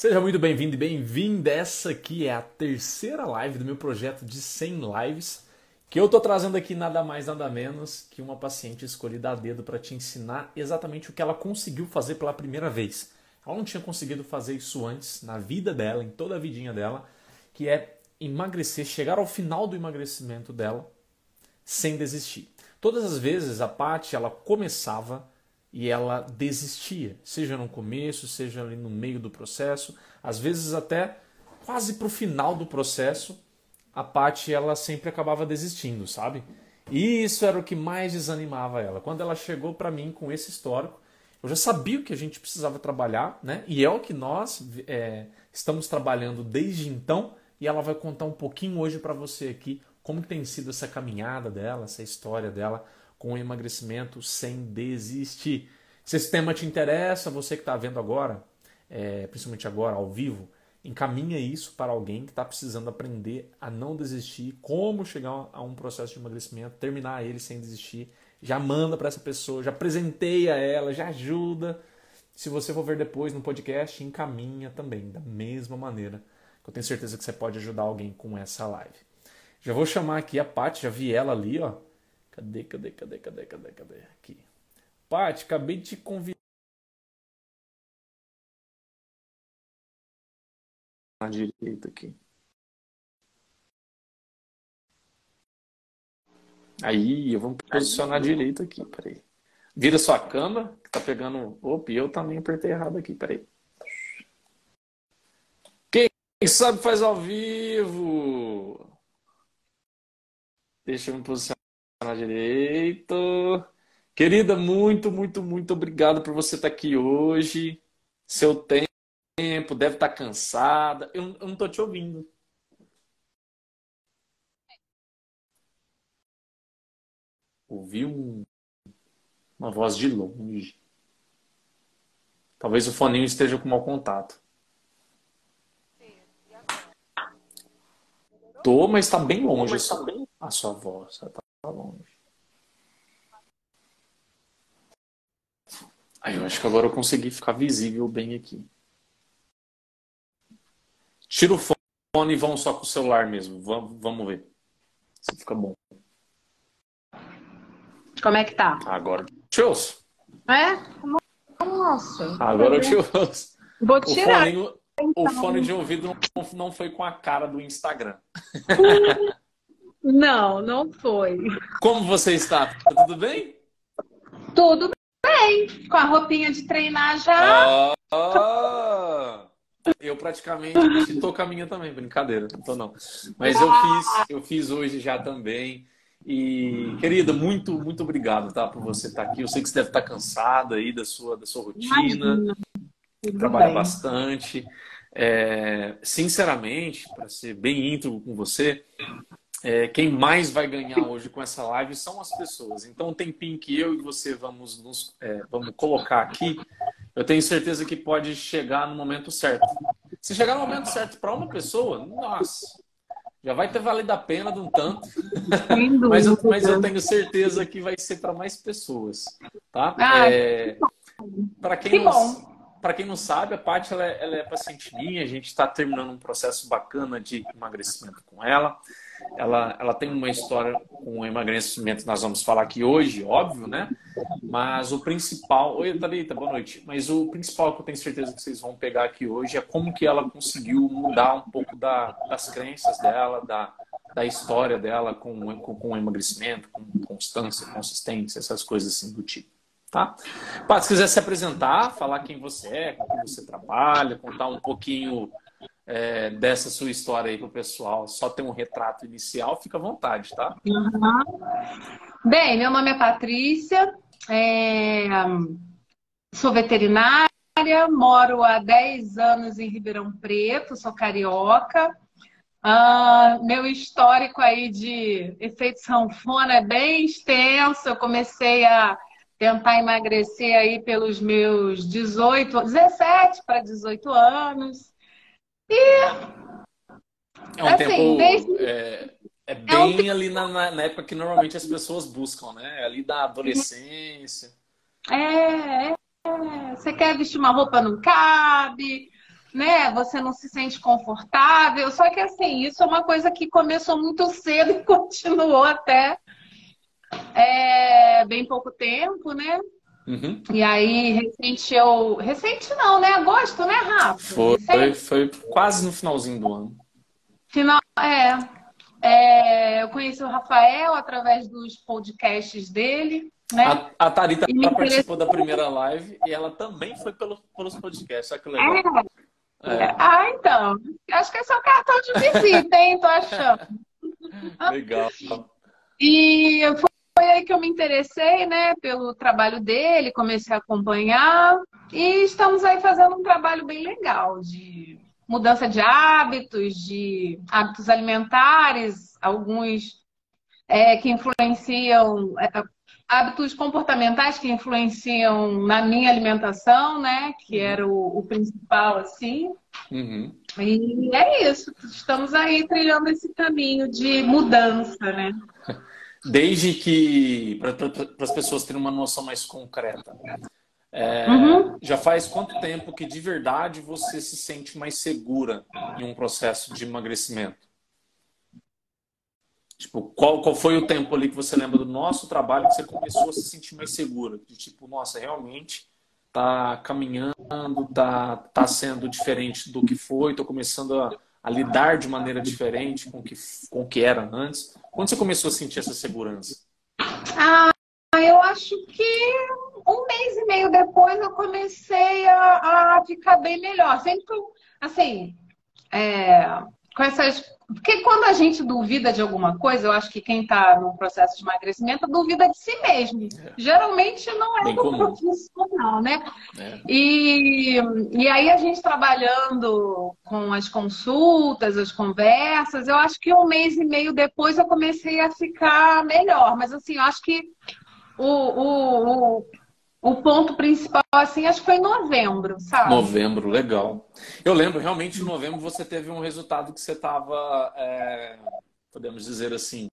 Seja muito bem-vindo e bem-vinda. Essa aqui é a terceira live do meu projeto de 100 lives, que eu tô trazendo aqui nada mais nada menos que uma paciente escolhida a dedo para te ensinar exatamente o que ela conseguiu fazer pela primeira vez. Ela não tinha conseguido fazer isso antes na vida dela, em toda a vidinha dela, que é emagrecer, chegar ao final do emagrecimento dela sem desistir. Todas as vezes a Paty ela começava e ela desistia, seja no começo, seja ali no meio do processo, às vezes até quase para o final do processo, a Paty ela sempre acabava desistindo, sabe? E isso era o que mais desanimava ela. Quando ela chegou para mim com esse histórico, eu já sabia o que a gente precisava trabalhar, né? E é o que nós é, estamos trabalhando desde então. E ela vai contar um pouquinho hoje para você aqui como tem sido essa caminhada dela, essa história dela com emagrecimento sem desistir. Se esse tema te interessa, você que está vendo agora, é, principalmente agora ao vivo, encaminha isso para alguém que está precisando aprender a não desistir, como chegar a um processo de emagrecimento, terminar ele sem desistir. Já manda para essa pessoa, já presenteia ela, já ajuda. Se você for ver depois no podcast, encaminha também, da mesma maneira. Eu tenho certeza que você pode ajudar alguém com essa live. Já vou chamar aqui a Paty, já vi ela ali, ó. Cadê, cadê, cadê, cadê, cadê, cadê? Aqui. Paty, acabei de te convidar. Na direita aqui. Aí, eu vou posicionar a direita aqui, peraí. Vira sua câmera, que tá pegando. Opa, eu também apertei errado aqui, peraí. Quem sabe faz ao vivo. Deixa eu me posicionar na direita. Querida, muito, muito, muito obrigado por você estar aqui hoje. Seu tempo, deve estar cansada. Eu, eu não estou te ouvindo. Ouvi um, uma voz de longe. Talvez o foninho esteja com mau contato. Tô, mas está bem longe a sua voz. Está longe. Aí eu acho que agora eu consegui ficar visível bem aqui. Tira o fone e vamos só com o celular mesmo. Vamos, vamos ver se fica bom. Como é que tá? Agora te ouço. É? Nossa. Agora eu te ouço. Vou tirar. O fone, então. o fone de ouvido não, não foi com a cara do Instagram. Não, não foi. Como você está? Tá tudo bem? Tudo bem. Com a roupinha de treinar já. Ah, eu praticamente estou com a minha também, brincadeira, não tô não. Mas eu fiz, eu fiz hoje já também. E, querida, muito, muito obrigado, tá, por você estar aqui. Eu sei que você deve estar cansada aí da sua, da sua rotina. Trabalha bem. bastante. É, sinceramente, para ser bem íntegro com você, é, quem mais vai ganhar hoje com essa live são as pessoas. Então, o tempinho que eu e você vamos, nos, é, vamos colocar aqui, eu tenho certeza que pode chegar no momento certo. Se chegar no momento certo para uma pessoa, nossa, já vai ter valido a pena de um tanto. mas, eu, mas eu tenho certeza que vai ser para mais pessoas. Tá? Ah, é, para quem, que não, para quem não sabe, a Paty ela, é, ela é paciente minha, a gente está terminando um processo bacana de emagrecimento com ela. Ela, ela tem uma história com emagrecimento, nós vamos falar aqui hoje, óbvio, né? Mas o principal. Oi, Thalita, boa noite. Mas o principal que eu tenho certeza que vocês vão pegar aqui hoje é como que ela conseguiu mudar um pouco da, das crenças dela, da, da história dela com, com, com emagrecimento, com constância, consistência, essas coisas assim do tipo. Tá? Pá, se quiser se apresentar, falar quem você é, com quem você trabalha, contar um pouquinho é, dessa sua história aí pro pessoal, só ter um retrato inicial, fica à vontade, tá? Uhum. Bem, meu nome é Patrícia, é... sou veterinária, moro há 10 anos em Ribeirão Preto, sou carioca. Uh, meu histórico aí de efeito sanfona é bem extenso. Eu comecei a tentar emagrecer aí pelos meus 18, 17 para 18 anos. E é um assim, tempo desde... é, é, bem é um... ali na, na, época que normalmente as pessoas buscam, né? É ali da adolescência. É, é, você quer vestir uma roupa não cabe, né? Você não se sente confortável. Só que assim, isso é uma coisa que começou muito cedo e continuou até é, bem pouco tempo, né? Uhum. E aí, recente eu. Recente não, né? Agosto, né, Rafa? Foi, foi, foi, quase no finalzinho do ano. Final, é, é. Eu conheci o Rafael através dos podcasts dele. Né? A, a Tarita participou da primeira live e ela também foi pelo, pelos podcasts. Olha que legal. É. É. Ah, então. Acho que é seu cartão de visita, hein? Tô achando. Legal. E foi aí que eu me interessei, né, pelo trabalho dele, comecei a acompanhar e estamos aí fazendo um trabalho bem legal de mudança de hábitos, de hábitos alimentares, alguns é, que influenciam é, hábitos comportamentais que influenciam na minha alimentação, né? Que uhum. era o, o principal, assim. Uhum. E é isso. Estamos aí trilhando esse caminho de mudança, né? Desde que, para as pessoas terem uma noção mais concreta, é, uhum. já faz quanto tempo que de verdade você se sente mais segura em um processo de emagrecimento? Tipo, qual, qual foi o tempo ali que você lembra do nosso trabalho que você começou a se sentir mais segura? De tipo, nossa, realmente tá caminhando, tá, tá sendo diferente do que foi, tô começando a, a lidar de maneira diferente com que, com o que era antes. Quando você começou a sentir essa segurança? Ah, eu acho que um mês e meio depois eu comecei a, a ficar bem melhor. Sempre, assim, é, com essas porque quando a gente duvida de alguma coisa, eu acho que quem está no processo de emagrecimento duvida de si mesmo. É. Geralmente não é do profissional, né? É. E, e aí a gente trabalhando com as consultas, as conversas, eu acho que um mês e meio depois eu comecei a ficar melhor. Mas assim, eu acho que o, o, o o ponto principal, assim, acho que foi em novembro, sabe? Novembro, legal. Eu lembro, realmente, em novembro você teve um resultado que você estava, é, podemos dizer assim,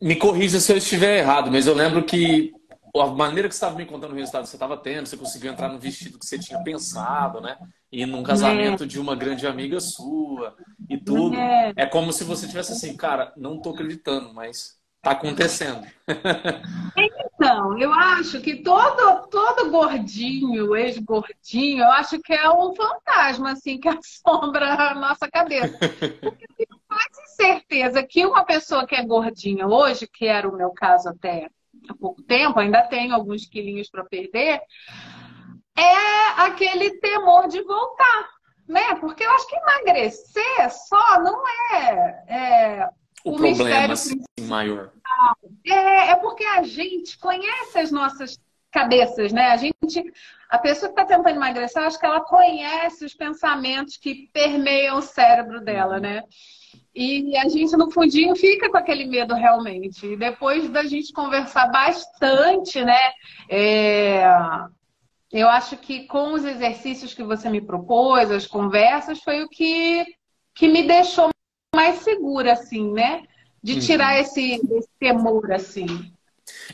me corrija se eu estiver errado, mas eu lembro que a maneira que você estava me contando o resultado que você estava tendo, você conseguiu entrar no vestido que você tinha pensado, né? E num casamento é. de uma grande amiga sua e tudo. É. é como se você tivesse assim, cara, não tô acreditando, mas tá acontecendo. Então, eu acho que todo, todo gordinho, ex-gordinho, eu acho que é um fantasma, assim, que assombra a nossa cabeça. Porque eu tenho quase certeza que uma pessoa que é gordinha hoje, que era o meu caso até há pouco tempo, ainda tem alguns quilinhos para perder, é aquele temor de voltar, né? Porque eu acho que emagrecer só não é, é o, o problema assim, maior. É, é porque a gente conhece as nossas cabeças, né? A gente, a pessoa que está tentando emagrecer, acho que ela conhece os pensamentos que permeiam o cérebro dela, né? E a gente no fundinho fica com aquele medo realmente. E depois da gente conversar bastante, né? É... Eu acho que com os exercícios que você me propôs, as conversas, foi o que, que me deixou mais segura, assim, né? De tirar uhum. esse, esse temor, assim.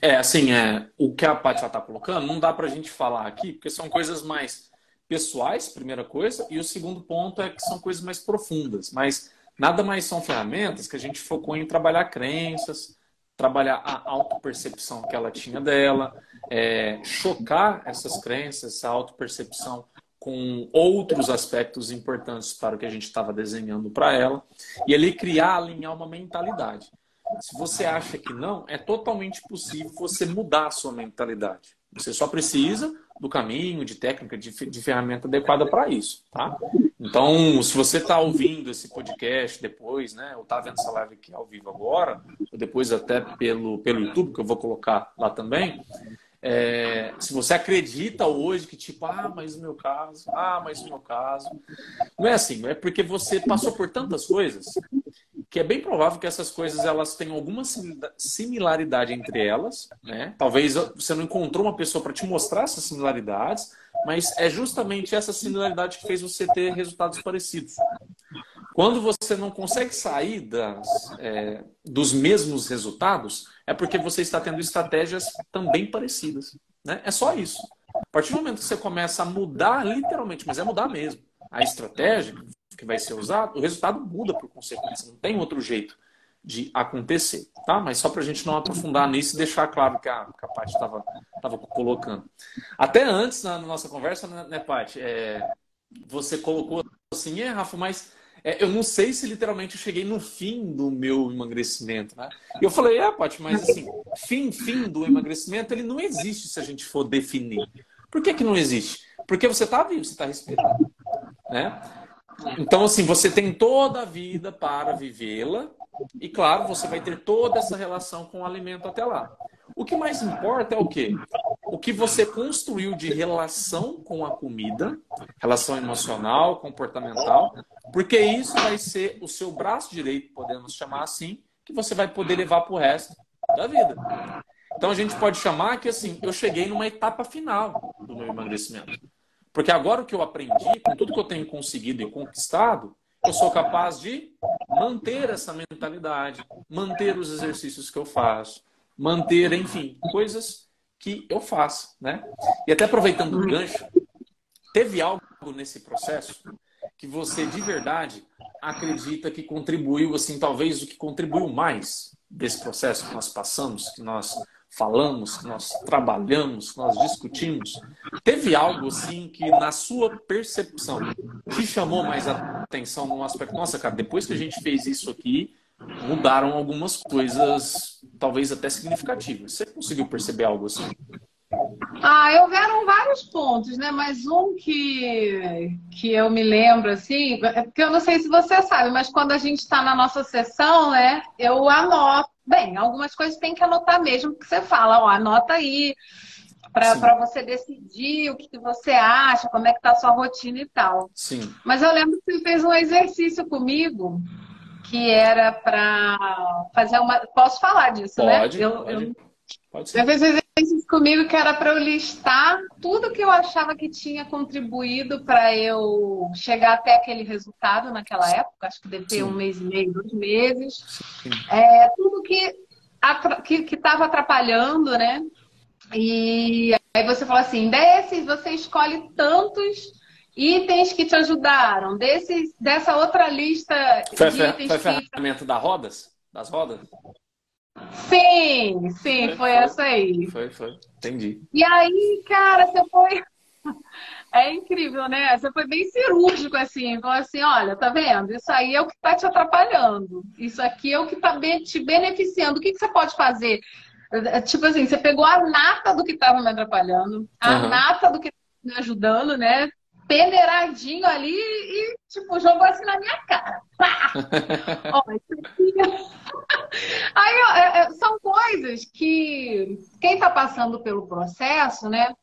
É, assim, é, o que a Paty está colocando, não dá para a gente falar aqui, porque são coisas mais pessoais, primeira coisa, e o segundo ponto é que são coisas mais profundas, mas nada mais são ferramentas que a gente focou em trabalhar crenças, trabalhar a autopercepção que ela tinha dela, é, chocar essas crenças, essa autopercepção com outros aspectos importantes para o que a gente estava desenhando para ela e ali criar, alinhar uma mentalidade. Se você acha que não, é totalmente possível você mudar a sua mentalidade. Você só precisa do caminho, de técnica, de, de ferramenta adequada para isso, tá? Então, se você está ouvindo esse podcast depois, né, ou está vendo essa live aqui ao vivo agora, ou depois até pelo, pelo YouTube, que eu vou colocar lá também, é, se você acredita hoje que, tipo, ah, mas o meu caso, ah, mas o meu caso. Não é assim, é porque você passou por tantas coisas que é bem provável que essas coisas elas tenham alguma similaridade entre elas, né? Talvez você não encontrou uma pessoa para te mostrar essas similaridades, mas é justamente essa similaridade que fez você ter resultados parecidos. Quando você não consegue sair das, é, dos mesmos resultados, é porque você está tendo estratégias também parecidas. Né? É só isso. A partir do momento que você começa a mudar, literalmente, mas é mudar mesmo. a estratégia que vai ser usada, o resultado muda por consequência, não tem outro jeito de acontecer, tá? Mas só para a gente não aprofundar nisso e deixar claro que a, que a Paty estava colocando. Até antes, na, nossa conversa, né, né Paty, é, você colocou assim, é, Rafa, mas é, eu não sei se literalmente eu cheguei no fim do meu emagrecimento, né? E eu falei, é, Paty, mas assim, fim, fim do emagrecimento, ele não existe se a gente for definir. Por que, que não existe? Porque você está vivo, você está respirando, né? Então, assim, você tem toda a vida para vivê-la e, claro, você vai ter toda essa relação com o alimento até lá. O que mais importa é o quê? Que você construiu de relação com a comida, relação emocional, comportamental, porque isso vai ser o seu braço direito, podemos chamar assim, que você vai poder levar para o resto da vida. Então a gente pode chamar que assim, eu cheguei numa etapa final do meu emagrecimento. Porque agora o que eu aprendi, com tudo que eu tenho conseguido e conquistado, eu sou capaz de manter essa mentalidade, manter os exercícios que eu faço, manter, enfim, coisas que eu faço, né? E até aproveitando o gancho, teve algo nesse processo que você de verdade acredita que contribuiu, assim, talvez o que contribuiu mais desse processo que nós passamos, que nós falamos, que nós trabalhamos, que nós discutimos, teve algo assim que na sua percepção te chamou mais atenção num aspecto? Nossa, cara, depois que a gente fez isso aqui, mudaram algumas coisas, talvez até significativas. Você conseguiu perceber algo assim? Ah, houveram vários pontos, né? Mas um que, que eu me lembro, assim, é porque eu não sei se você sabe, mas quando a gente está na nossa sessão, né, eu anoto Bem, algumas coisas tem que anotar mesmo, que você fala, ó, anota aí para você decidir o que, que, você acha, como é que tá a sua rotina e tal. Sim. Mas eu lembro que você fez um exercício comigo que era para fazer uma. Posso falar disso, né? pode, né? Eu, pode. eu Pode ser. Você fez exercício comigo que era para eu listar tudo que eu achava que tinha contribuído para eu chegar até aquele resultado naquela época. Acho que deve ter Sim. um mês e meio, dois meses. É, tudo que que estava atrapalhando, né? E aí você falou assim, desses você escolhe tantos itens que te ajudaram. Desses, dessa outra lista foi, de itens foi, foi que... ferramenta da rodas? Das rodas? Sim, sim, foi, foi, essa aí. Foi, foi. Entendi. E aí, cara, você foi. É incrível, né? Você foi bem cirúrgico, assim. Falou assim: olha, tá vendo? Isso aí é o que tá te atrapalhando. Isso aqui é o que tá te beneficiando. O que, que você pode fazer? É, tipo assim, você pegou a nata do que tava me atrapalhando, a uhum. nata do que me ajudando, né? Peneiradinho ali e, tipo, jogou assim na minha cara. Pá! Ó, Aí, ó, é, é, são coisas que quem está passando pelo processo, né?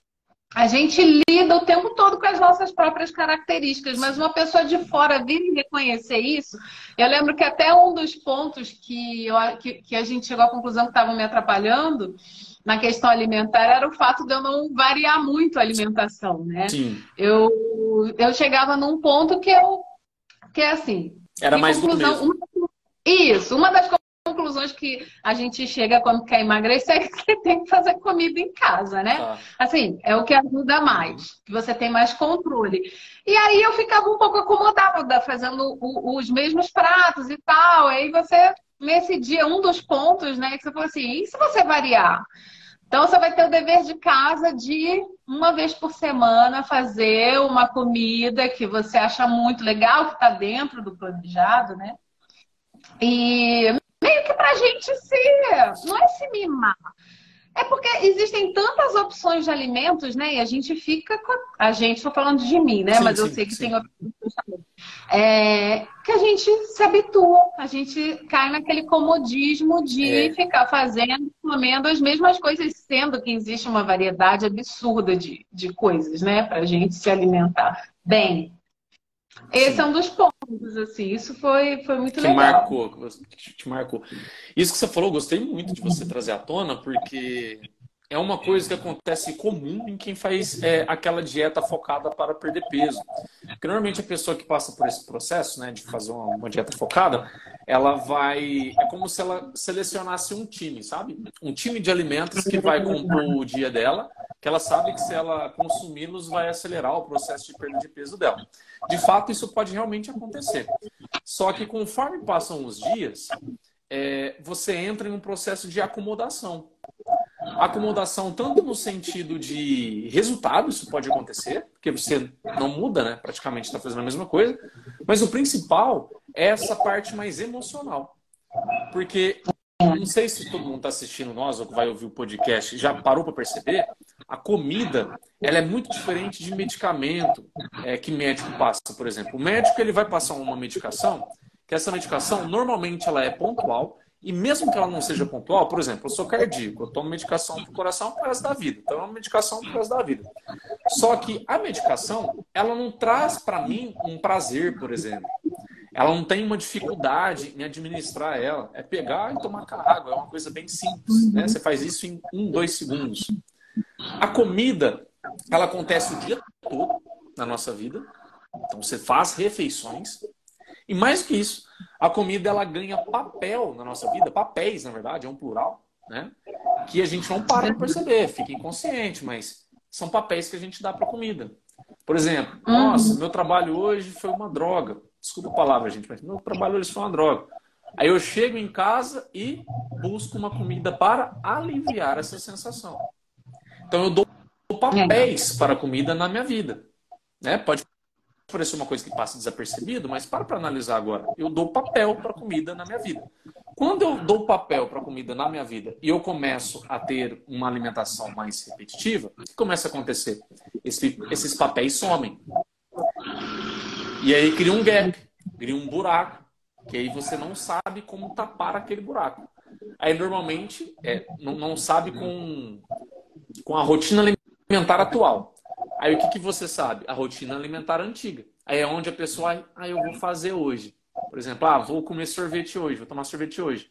A gente lida o tempo todo com as nossas próprias características, mas uma pessoa de fora vir e reconhecer isso. Eu lembro que até um dos pontos que, eu, que, que a gente chegou à conclusão que estavam me atrapalhando na questão alimentar era o fato de eu não variar muito a alimentação, né? Sim. Eu, eu chegava num ponto que eu que é assim. Era mais conclusão, do. Uma, isso, uma das conclusões que a gente chega quando quer emagrecer é que você tem que fazer comida em casa, né? Tá. Assim, é o que ajuda mais, que você tem mais controle. E aí eu ficava um pouco acomodada fazendo os mesmos pratos e tal. Aí você, nesse dia, um dos pontos, né, que você falou assim, e se você variar? Então, você vai ter o dever de casa de, uma vez por semana, fazer uma comida que você acha muito legal, que está dentro do planejado, né? E meio que para a gente se. Não é se mimar. É porque existem tantas opções de alimentos, né? E a gente fica com. A gente, estou falando de mim, né? Sim, Mas eu sim, sei que sim. tem também. É, que a gente se habitua, a gente cai naquele comodismo de é. ficar fazendo, comendo as mesmas coisas, sendo que existe uma variedade absurda de, de coisas, né? Para a gente se alimentar bem. Esse Sim. é um dos pontos, assim. Isso foi, foi muito que legal. Marcou, que te marcou. Isso que você falou, gostei muito de você trazer à tona, porque é uma coisa que acontece comum em quem faz é, aquela dieta focada para perder peso. Porque normalmente a pessoa que passa por esse processo, né, de fazer uma, uma, dieta focada, ela vai. É como se ela selecionasse um time, sabe? Um time de alimentos que vai compor o dia dela que ela sabe que se ela consumi-los vai acelerar o processo de perda de peso dela. De fato, isso pode realmente acontecer. Só que conforme passam os dias, é, você entra em um processo de acomodação. Acomodação tanto no sentido de resultado, isso pode acontecer, porque você não muda, né? Praticamente está fazendo a mesma coisa. Mas o principal é essa parte mais emocional. Porque não sei se todo mundo está assistindo nós ou que vai ouvir o podcast já parou para perceber, a comida ela é muito diferente de medicamento é, que médico passa, por exemplo. O médico ele vai passar uma medicação que essa medicação normalmente ela é pontual e mesmo que ela não seja pontual, por exemplo, eu sou cardíaco, eu tomo medicação para o coração o resto da vida. Então é uma medicação o resto da vida. Só que a medicação, ela não traz para mim um prazer, por exemplo. Ela não tem uma dificuldade em administrar ela. É pegar e tomar água. É uma coisa bem simples. Né? Você faz isso em um, dois segundos. A comida, ela acontece o dia todo na nossa vida. Então você faz refeições. E mais que isso, a comida ela ganha papel na nossa vida, papéis, na verdade, é um plural, né? Que a gente não para de perceber, fica inconsciente, mas são papéis que a gente dá para a comida. Por exemplo, nossa, meu trabalho hoje foi uma droga. Desculpa a palavra, gente, mas meu trabalho hoje foi uma droga. Aí eu chego em casa e busco uma comida para aliviar essa sensação. Então eu dou papéis para a comida na minha vida. Né? Pode parecer uma coisa que passa desapercebido, mas para para analisar agora. Eu dou papel para comida na minha vida. Quando eu dou papel para comida na minha vida e eu começo a ter uma alimentação mais repetitiva, o que começa a acontecer? Esse, esses papéis somem. E aí cria um gap, cria um buraco, que aí você não sabe como tapar aquele buraco. Aí normalmente é, não, não sabe com, com a rotina alimentar atual. Aí o que, que você sabe? A rotina alimentar antiga. Aí é onde a pessoa, ah, eu vou fazer hoje. Por exemplo, ah, vou comer sorvete hoje, vou tomar sorvete hoje.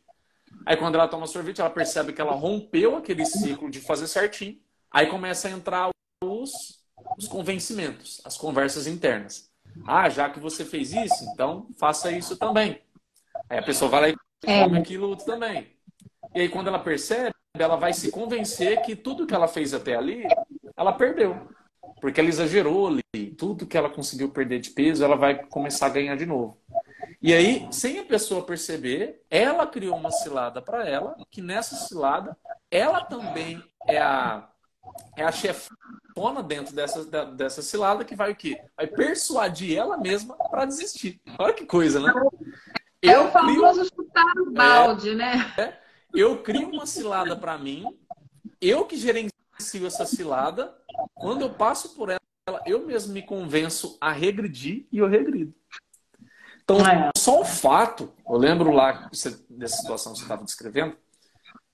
Aí quando ela toma sorvete, ela percebe que ela rompeu aquele ciclo de fazer certinho. Aí começa a entrar os, os convencimentos, as conversas internas. Ah, já que você fez isso, então faça isso também. Aí a pessoa vai lá e é. come aquilo também. E aí quando ela percebe, ela vai se convencer que tudo que ela fez até ali, ela perdeu. Porque ela exagerou ali. Tudo que ela conseguiu perder de peso, ela vai começar a ganhar de novo. E aí, sem a pessoa perceber, ela criou uma cilada para ela, que nessa cilada, ela também é a, é a chefona dentro dessa, dessa cilada que vai o quê? Vai persuadir ela mesma para desistir. Olha que coisa, né? É eu o famoso crio... chutar o balde, é, né? É, eu crio uma cilada para mim, eu que gerencio essa cilada, quando eu passo por ela, eu mesmo me convenço a regredir e eu regrido. Então, ah, é. só o fato, eu lembro lá dessa situação que você estava descrevendo,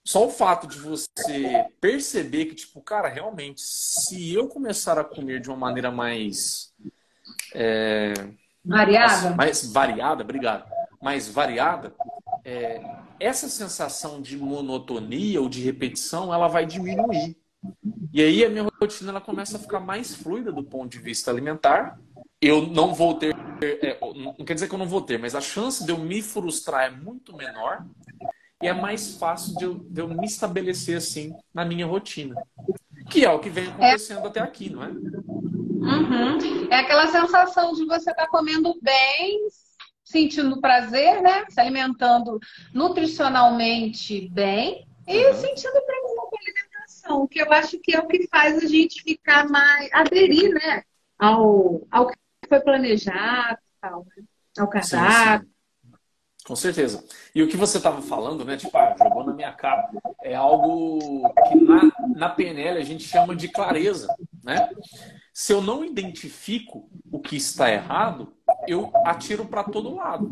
só o fato de você perceber que, tipo, cara, realmente, se eu começar a comer de uma maneira mais. É, variada? Mais variada, obrigado. Mais variada, é, essa sensação de monotonia ou de repetição, ela vai diminuir. E aí a minha rotina ela começa a ficar mais fluida do ponto de vista alimentar. Eu não vou ter, é, não quer dizer que eu não vou ter, mas a chance de eu me frustrar é muito menor e é mais fácil de eu, de eu me estabelecer assim na minha rotina. Que é o que vem acontecendo é. até aqui, não é? Uhum. É aquela sensação de você estar tá comendo bem, sentindo prazer, né? Se alimentando nutricionalmente bem e uhum. sentindo prazer o que eu acho que é o que faz a gente ficar mais, aderir, né, ao, ao que foi planejado, ao, ao cardápio. Com certeza. E o que você estava falando, né? Tipo, ah, jogou na minha cara. É algo que na, na PNL a gente chama de clareza, né? Se eu não identifico o que está errado, eu atiro para todo lado.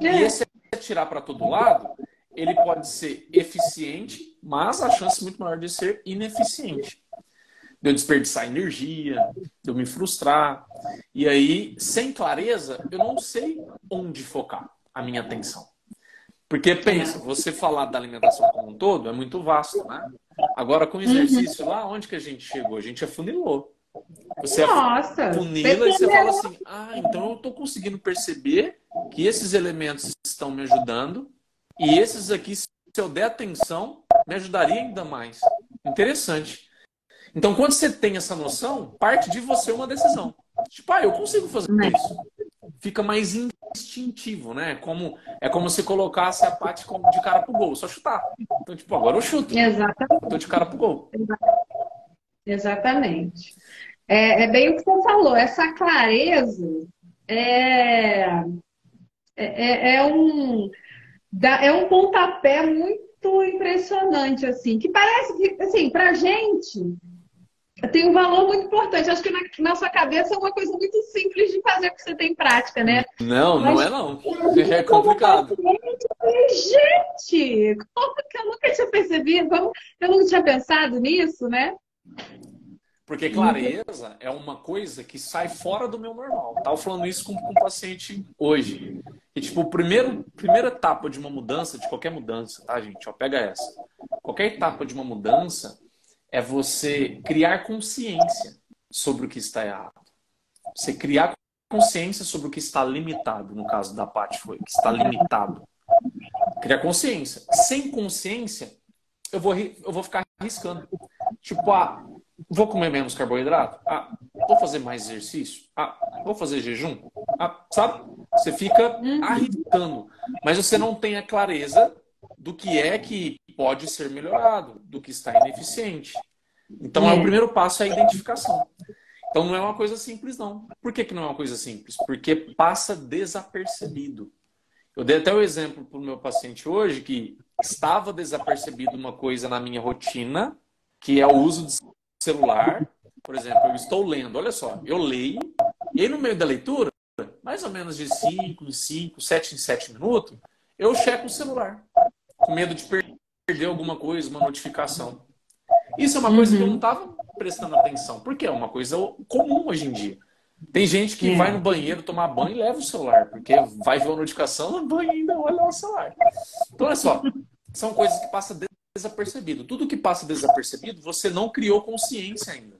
É. E esse atirar para todo lado ele pode ser eficiente, mas a chance é muito maior de ser ineficiente. De eu desperdiçar energia, de eu me frustrar. E aí, sem clareza, eu não sei onde focar a minha atenção. Porque pensa, você falar da alimentação como um todo é muito vasto, né? Agora, com o exercício, lá onde que a gente chegou? A gente afunilou. Você Nossa, afunila e você fala assim: ah, então eu estou conseguindo perceber que esses elementos estão me ajudando e esses aqui, se eu der atenção, me ajudaria ainda mais. Interessante. Então, quando você tem essa noção, parte de você uma decisão. Tipo, ah, eu consigo fazer Né. isso. Fica mais instintivo, né? Como, é como se colocasse a parte de cara pro gol, só chutar. Então, tipo, agora eu chuto. Exatamente. Tô de cara pro gol. Exatamente. É, é bem o que você falou, essa clareza é, é, é, é um, é um pontapé muito impressionante, assim, que parece que, assim, pra gente tem um valor muito importante. Acho que na, na sua cabeça é uma coisa muito simples de fazer, porque você tem prática, né? Não, não Mas- é não. É complicado. Paciente, eu falei, gente, como que eu nunca tinha percebido? Eu nunca tinha pensado nisso, né? Porque clareza é uma coisa que sai fora do meu normal. Tava falando isso com, com um paciente hoje. E, tipo, primeiro, primeira etapa de uma mudança, de qualquer mudança, tá, gente? Ó, pega essa. Qualquer etapa de uma mudança é você criar consciência sobre o que está errado. Você criar consciência sobre o que está limitado. No caso da Paty foi, que está limitado. Criar consciência. Sem consciência, eu vou, eu vou ficar arriscando. Tipo, ah, vou comer menos carboidrato? Ah, vou fazer mais exercício? Ah, vou fazer jejum? Ah, sabe? Você fica arriscando, mas você não tem a clareza do que é que pode ser melhorado, do que está ineficiente. Então, é o É. primeiro passo é a identificação. Então, não é uma coisa simples, não. Por que, que não é uma coisa simples? Porque passa desapercebido. Eu dei até o exemplo para o meu paciente hoje que estava desapercebido uma coisa na minha rotina, que é o uso de celular. Por exemplo, eu estou lendo, olha só, eu leio, e aí no meio da leitura, mais ou menos de 5 em 5, 7 em 7 minutos, eu checo o celular, com medo de per- perder alguma coisa, uma notificação. Isso é uma coisa que eu não estava prestando atenção, porque é uma coisa comum hoje em dia. Tem gente que É. vai no banheiro tomar banho e leva o celular, porque vai ver uma notificação no banho e ainda olha o celular. Então, olha só, são coisas que passam desapercebido. Tudo que passa desapercebido, você não criou consciência ainda.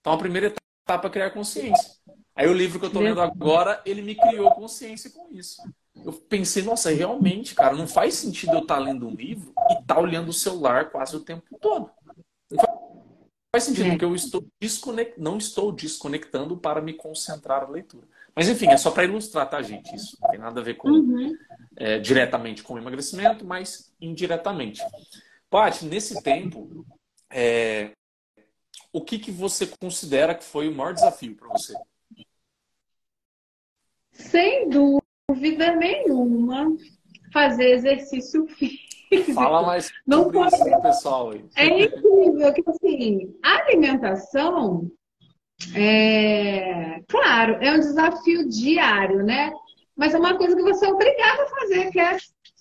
Então, a primeira etapa é criar consciência. Aí, o livro que eu estou lendo agora, ele me criou consciência com isso. Eu pensei, nossa, realmente, cara, não faz sentido eu estar lendo um livro e estar olhando o celular quase o tempo todo. Não faz- faz sentido, É. porque eu estou desconect... não estou desconectando para me concentrar na leitura. Mas, enfim, é só para ilustrar, tá, gente? Isso não tem nada a ver com Uhum. é, diretamente com o emagrecimento, mas indiretamente. Paty, nesse tempo, é, o que, que você considera que foi o maior desafio para você? Sem dúvida nenhuma, fazer exercício físico. Fala mais Não pode- isso pessoal. É incrível que, assim, a alimentação, é, claro, é um desafio diário, né? Mas é uma coisa que você é obrigado a fazer, que é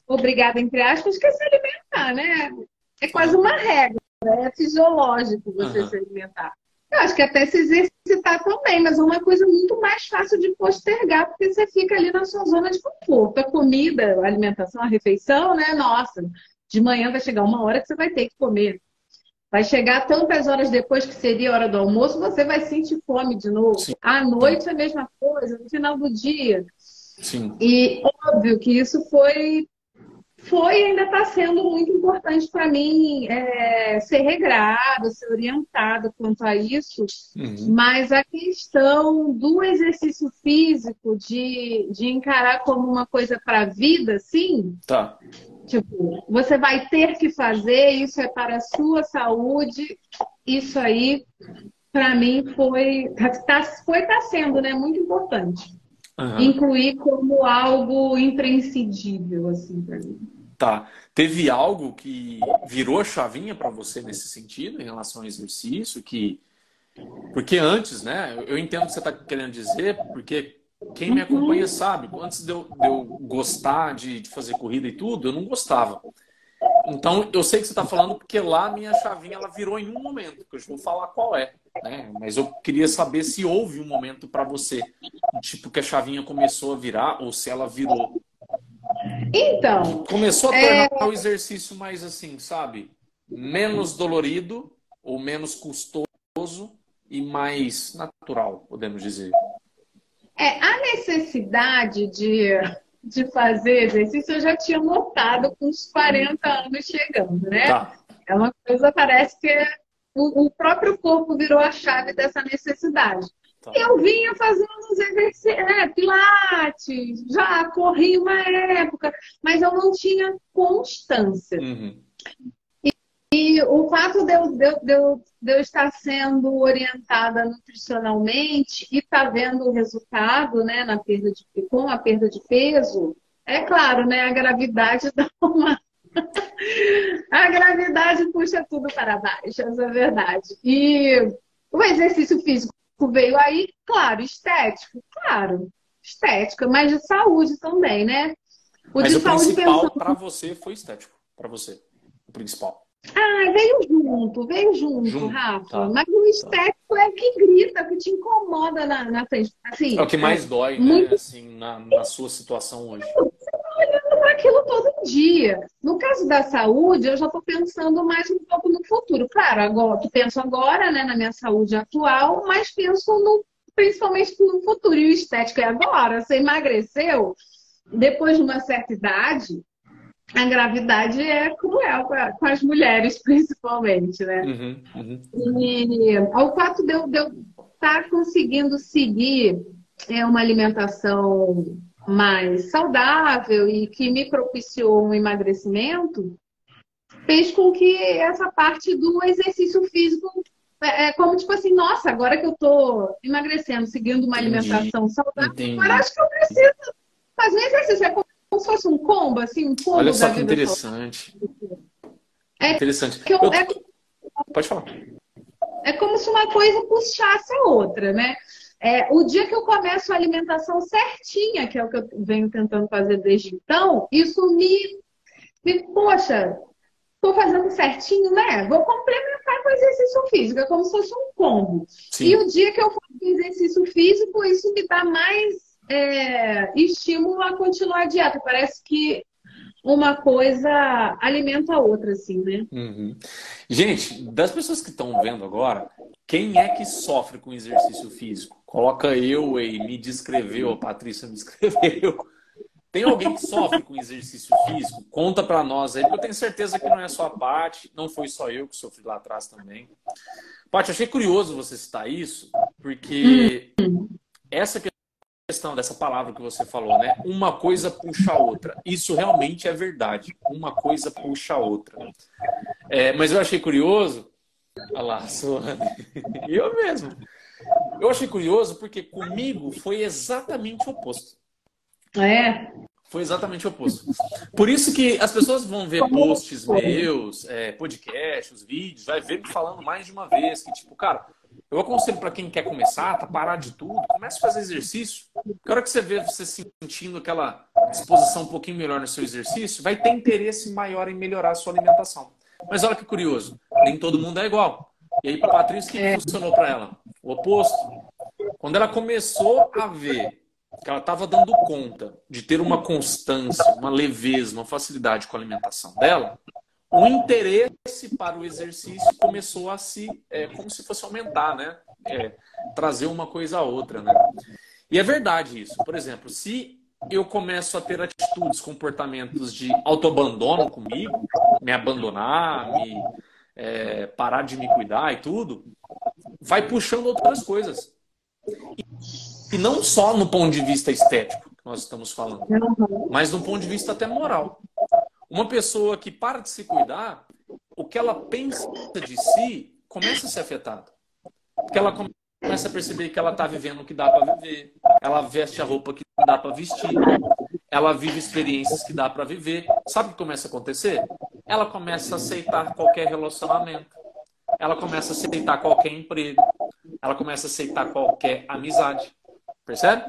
obrigado, entre aspas, que é se alimentar, né? É quase uma regra, é fisiológico você Aham. se alimentar. Eu acho que até se exercitar também, mas é uma coisa muito mais fácil de postergar, porque você fica ali na sua zona de conforto. A comida, a alimentação, a refeição, né? Nossa, de manhã vai chegar uma hora que você vai ter que comer. Vai chegar tantas horas depois que seria a hora do almoço, você vai sentir fome de novo. Sim. À noite é a mesma coisa, no final do dia. Sim. E óbvio que isso foi, foi ainda está sendo muito importante para mim é, ser regrado, ser orientado quanto a isso. Uhum. Mas a questão do exercício físico, de, de encarar como uma coisa para a vida, sim, Tá. Tipo, você vai ter que fazer, isso é para a sua saúde. Isso aí, para mim, foi tá, foi tá sendo, né, muito importante. Aham. Incluir como algo imprescindível, assim, para mim. Tá. Teve algo que virou chavinha para você nesse sentido, em relação ao exercício, que porque antes, né? Eu entendo o que você está querendo dizer, porque quem me acompanha sabe, antes de eu, de eu gostar de, de fazer corrida e tudo, eu não gostava. Então, eu sei que você está falando porque lá a minha chavinha ela virou em um momento, que eu vou falar qual é, né? Mas eu queria saber se houve um momento para você, tipo que a chavinha começou a virar ou se ela virou. Então, Começou a tornar o exercício mais assim, sabe? Menos dolorido ou menos custoso e mais natural, podemos dizer. é, a necessidade de, de fazer exercício eu já tinha notado com os 40 anos chegando, né? Tá. É uma coisa, parece que é o, o próprio corpo virou a chave dessa necessidade. Tá. Eu vinha fazendo os exercícios, é, pilates, já corri uma época, mas eu não tinha constância. Uhum. E, e, o fato de eu, de, de, eu, de eu estar sendo orientada nutricionalmente e estar tá vendo o resultado né, na perda de, com a perda de peso, é claro, né? A gravidade dá uma. a gravidade puxa tudo para baixo, essa é verdade. E o exercício físico veio aí, claro, estético, claro, estética, mas de saúde também, né? O mas de o saúde principal pensando... para você foi estético, para você, o principal. Ah, veio junto, veio junto, junto Rafa. Tá. Mas o estético tá. é que grita, que te incomoda na, na frente. Assim, é o que mais é, dói, né? Muito... Assim, na, na sua situação hoje. Aquilo todo dia. No caso da saúde, eu já estou pensando mais um pouco no futuro. Claro, agora, eu penso agora né, na minha saúde atual, mas penso no, principalmente no futuro. E o estético é agora. Você emagreceu, depois de uma certa idade, a gravidade é cruel com as mulheres, principalmente, né? Uhum, uhum. E ao fato de eu estar tá conseguindo seguir é, uma alimentação mais saudável e que me propiciou um emagrecimento, fez com que essa parte do exercício físico é, é como tipo assim, nossa, agora que eu tô emagrecendo, seguindo uma Entendi. alimentação saudável, Entendi. agora acho que eu preciso fazer um exercício. É como como se fosse um combo, assim, um combo. Olha só que interessante. É interessante. Eu, eu... É... Pode falar. É como se uma coisa puxasse a outra, né? É, o dia que eu começo a alimentação certinha, que é o que eu venho tentando fazer desde então, isso me, me poxa, estou fazendo certinho, né? Vou complementar com exercício físico, é como se fosse um combo. Sim. E o dia que eu faço exercício físico, isso me dá mais é, estímulo a continuar a dieta. Parece que uma coisa alimenta a outra, assim, né? Uhum. Gente, das pessoas que estão vendo agora, quem é que sofre com exercício físico? Coloca eu aí, me descreveu, a Patrícia me descreveu. Tem alguém que sofre com exercício físico? Conta para nós aí, porque eu tenho certeza que não é só a Paty, não foi só eu que sofri lá atrás também. Paty, achei curioso você citar isso, porque uhum. essa questão dessa palavra que você falou, né? Uma coisa puxa a outra. Isso realmente é verdade. Uma coisa puxa a outra. É, mas eu achei curioso. Olha lá. Eu mesmo. Eu achei curioso porque comigo foi exatamente o oposto. É. Foi exatamente o oposto. Por isso que as pessoas vão ver posts meus, é, podcasts, vídeos, vai ver me falando mais de uma vez que, tipo, cara, eu aconselho para quem quer começar, tá parar de tudo, comece a fazer exercício. Na hora que você vê você sentindo aquela disposição um pouquinho melhor no seu exercício, vai ter interesse maior em melhorar a sua alimentação. Mas olha que curioso, nem todo mundo é igual. E aí, para Patrícia, o que é. funcionou para ela? O oposto. Quando ela começou a ver que ela estava dando conta de ter uma constância, uma leveza, uma facilidade com a alimentação dela, o interesse para o exercício começou a se, é, como se fosse aumentar, né? É, trazer uma coisa a outra, né? E é verdade isso. Por exemplo, se eu começo a ter atitudes, comportamentos de autoabandono comigo, me abandonar, me é, parar de me cuidar e tudo, vai puxando outras coisas. E, e não só no ponto de vista estético que nós estamos falando, mas no ponto de vista até moral. Uma pessoa que para de se cuidar, o que ela pensa de si começa a ser afetado. Porque ela começa a perceber que ela está vivendo o que dá para viver, ela veste a roupa que dá para vestir, ela vive experiências que dá para viver. Sabe o que começa a acontecer? Ela começa a aceitar qualquer relacionamento, ela começa a aceitar qualquer emprego, ela começa a aceitar qualquer amizade. Percebe?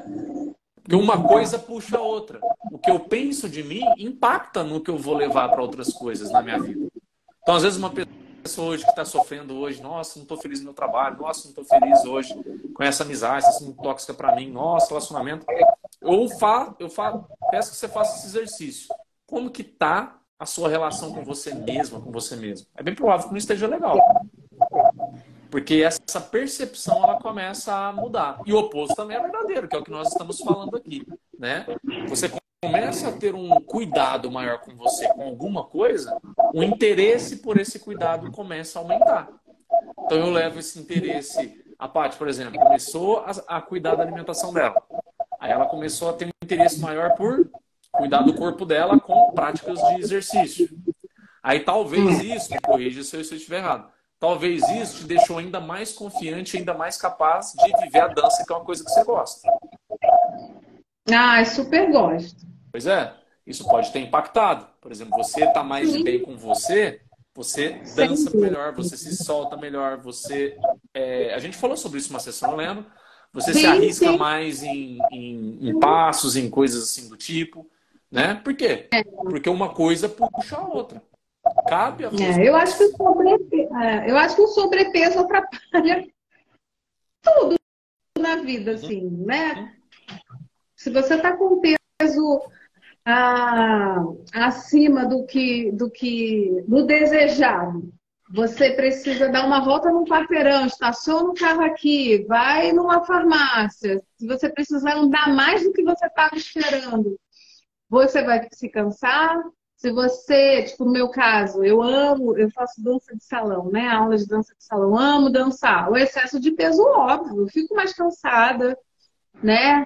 Porque uma coisa puxa a outra. O que eu penso de mim impacta no que eu vou levar para outras coisas na minha vida. Então, às vezes, uma pessoa hoje que está sofrendo hoje, nossa, não estou feliz no meu trabalho, nossa, não estou feliz hoje com essa amizade, essa muito tóxica para mim, nossa, relacionamento. Eu falo, eu falo, peço que você faça esse exercício. Como que tá a sua relação com você mesma, com você mesmo? É bem provável que não esteja legal. Porque essa percepção ela começa a mudar. E o oposto também é verdadeiro, que é o que nós estamos falando aqui, né? Você começa a ter um cuidado maior com você com alguma coisa, o interesse por esse cuidado começa a aumentar. Então eu levo esse interesse. A Paty, por exemplo, começou a, a cuidar da alimentação dela. Aí ela começou a ter um interesse maior por cuidar do corpo dela com práticas de exercício. Aí talvez isso, corrija se eu estiver errado, talvez isso te deixou ainda mais confiante, ainda mais capaz de viver a dança, que é uma coisa que você gosta. Ah, super gosto. Pois é, isso pode ter impactado. Por exemplo, você está mais Sim. de bem com você, você dança melhor, você se solta melhor, você. É... a gente falou sobre isso uma sessão, eu lembro. Você sim, se arrisca sim. mais em, em, em, passos, em coisas assim do tipo, né? Por quê? É. Porque uma coisa puxa a outra. Cabe a é, eu acho que o sobrepeso, é, eu acho que o sobrepeso atrapalha tudo na vida, assim, né? Se você está com peso ah, acima do que, do que do desejado, você precisa dar uma volta no quarteirão, estaciona o carro aqui, vai numa farmácia. Se você precisar andar mais do que você estava esperando, você vai se cansar, se você, tipo, no meu caso, eu amo, eu faço dança de salão, né? Aula de dança de salão, amo dançar. O excesso de peso, óbvio, eu fico mais cansada, né?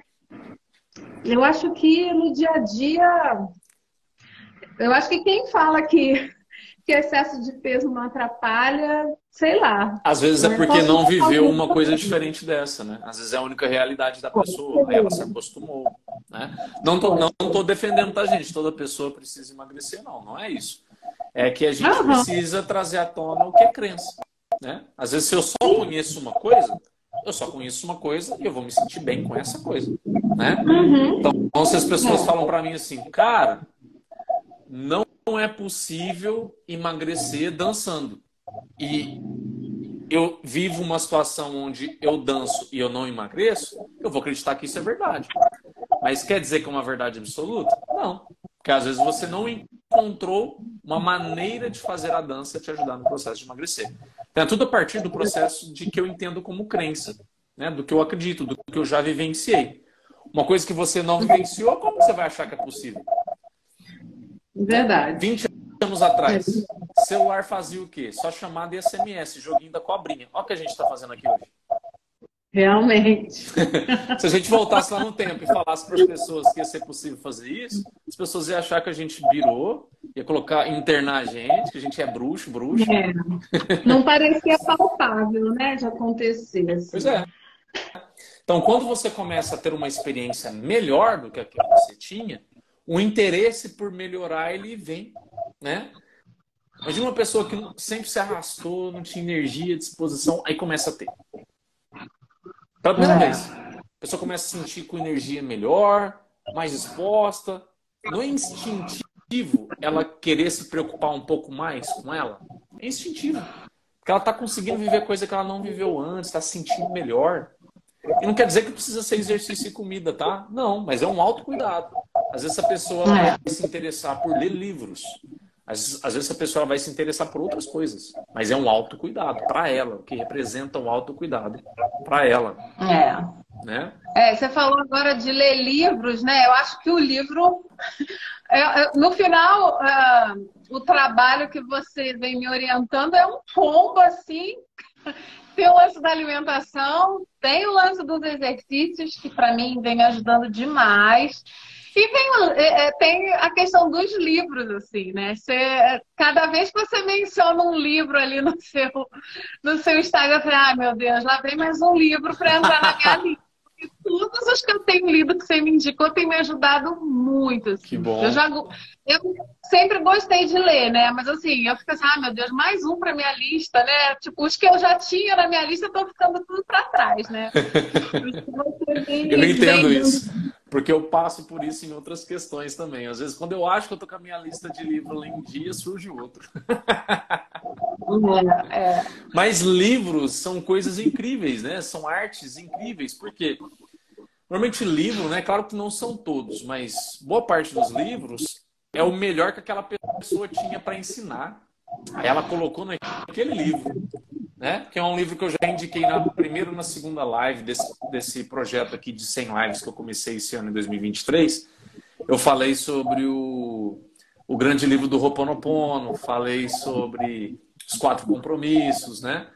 Eu acho que no dia a dia, eu acho que quem fala que, que excesso de peso não atrapalha, sei lá. Às vezes é né? porque não viveu uma coisa diferente dessa, né? Às vezes é a única realidade da pessoa, aí ela se acostumou. Né? Não estou não, não tô defendendo, tá, gente? Toda pessoa precisa emagrecer, não. Não é isso. É que a gente uhum. precisa trazer à tona o que é crença. Né? Às vezes, se eu só conheço uma coisa, eu só conheço uma coisa e eu vou me sentir bem com essa coisa. Né? Uhum. Então, se as pessoas falam para mim assim, cara, não é possível emagrecer dançando. E eu vivo uma situação onde eu danço e eu não emagreço, eu vou acreditar que isso é verdade. Mas quer dizer que é uma verdade absoluta? Não. Porque às vezes você não encontrou uma maneira de fazer a dança te ajudar no processo de emagrecer. Então, é tudo a partir do processo de que eu entendo como crença, né? do que eu acredito, do que eu já vivenciei. Uma coisa que você não vivenciou, como você vai achar que é possível? Verdade. 20 anos atrás, celular fazia o quê? Só chamada e SMS, joguinho da cobrinha. Olha o que a gente está fazendo aqui hoje. Realmente. Se a gente voltasse lá no tempo e falasse para as pessoas que ia ser possível fazer isso, as pessoas iam achar que a gente virou, ia colocar, internar a gente, que a gente é bruxo, bruxo. É. Não parecia palpável, né, de acontecer. Assim. Pois é. Então, quando você começa a ter uma experiência melhor do que a que você tinha, o interesse por melhorar ele vem, né? Imagina uma pessoa que sempre se arrastou, não tinha energia, disposição, aí começa a ter. Pela primeira é. vez. A pessoa começa a sentir com energia melhor, mais exposta. Não é instintivo ela querer se preocupar um pouco mais com ela? É instintivo. Porque ela está conseguindo viver coisa que ela não viveu antes, está se sentindo melhor. E não quer dizer que precisa ser exercício e comida, tá? Não, mas é um autocuidado. Às vezes a pessoa é. vai se interessar por ler livros. Às, às, vezes a pessoa vai se interessar por outras coisas, mas é um autocuidado para ela, o que representa um autocuidado para ela. É. Né? É, você falou agora de ler livros, né? Eu acho que o livro, é, é, no final, o trabalho que você vem me orientando é um combo assim. Tem o lance da alimentação, tem o lance dos exercícios, que para mim vem me ajudando demais. E tem, é, é, tem a questão dos livros, assim, né? Você, cada vez que você menciona um livro ali no seu, no seu Instagram, você fala, ah, meu Deus, lá vem mais um livro para entrar na minha lista. Todos os que eu tenho lido que você me indicou têm me ajudado muito. Assim. Que bom. Eu, já, eu sempre gostei de ler, né? Mas assim, eu fico assim, ah, meu Deus, mais um para minha lista, né? Tipo, os que eu já tinha na minha lista estão ficando tudo para trás, né? eu entendo isso. Porque eu passo por isso em outras questões também. Às vezes, quando eu acho que eu tô com a minha lista de livros em dia, surge outro. É, é. Mas livros são coisas incríveis, né? São artes incríveis. Por quê? Normalmente livro, né? Claro que não são todos, mas boa parte dos livros é o melhor que aquela pessoa tinha para ensinar. Aí ela colocou naquele livro né? Que é um livro que eu já indiquei na primeira ou na segunda live desse, desse projeto aqui de 100 lives que eu comecei esse ano em 2023. Eu falei sobre o, o grande livro do Roponopono, falei sobre os quatro compromissos, né?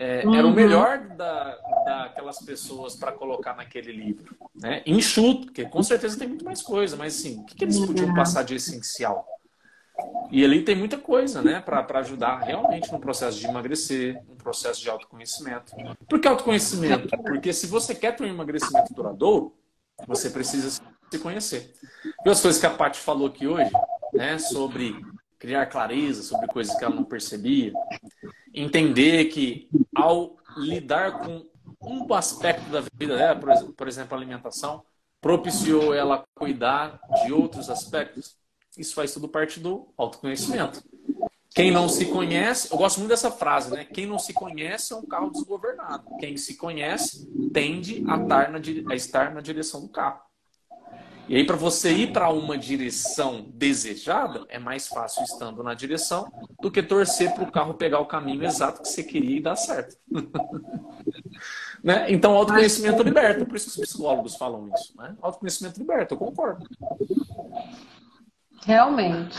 é, uhum. era o melhor da, daquelas pessoas para colocar naquele livro. Né? Enxuto, porque com certeza tem muito mais coisa, mas assim, o que, que eles podiam passar de essencial? E ali tem muita coisa, né, para ajudar realmente no processo de emagrecer, no processo de autoconhecimento. Por que autoconhecimento? Porque se você quer ter um emagrecimento duradouro, você precisa se conhecer. E as coisas que a Paty falou aqui hoje, né, sobre criar clareza sobre coisas que ela não percebia, entender que ao lidar com um aspecto da vida dela, por exemplo, a alimentação, propiciou ela cuidar de outros aspectos, isso faz tudo parte do autoconhecimento. Quem não se conhece, eu gosto muito dessa frase, né? Quem não se conhece é um carro desgovernado. Quem se conhece tende a estar na, a estar na direção do carro. E aí, para você ir para uma direção desejada, é mais fácil estando na direção do que torcer para o carro pegar o caminho exato que você queria e dar certo. né? Então, autoconhecimento liberta. Por isso que os psicólogos falam isso. Né? Autoconhecimento liberta, eu concordo. Realmente.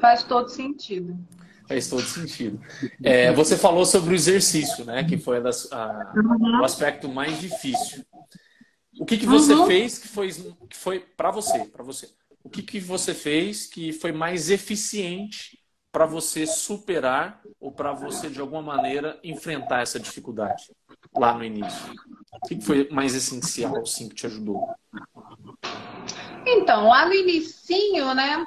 Faz todo sentido. Faz todo sentido. É, você falou sobre o exercício, né? Que foi das, a, uhum. o aspecto mais difícil. O que, que você uhum. fez que foi, que foi para você, para você? O que, que você fez que foi mais eficiente para você superar ou para você de alguma maneira enfrentar essa dificuldade lá no início? O que, foi mais essencial, sim, que te ajudou? Então, lá no inicinho, né,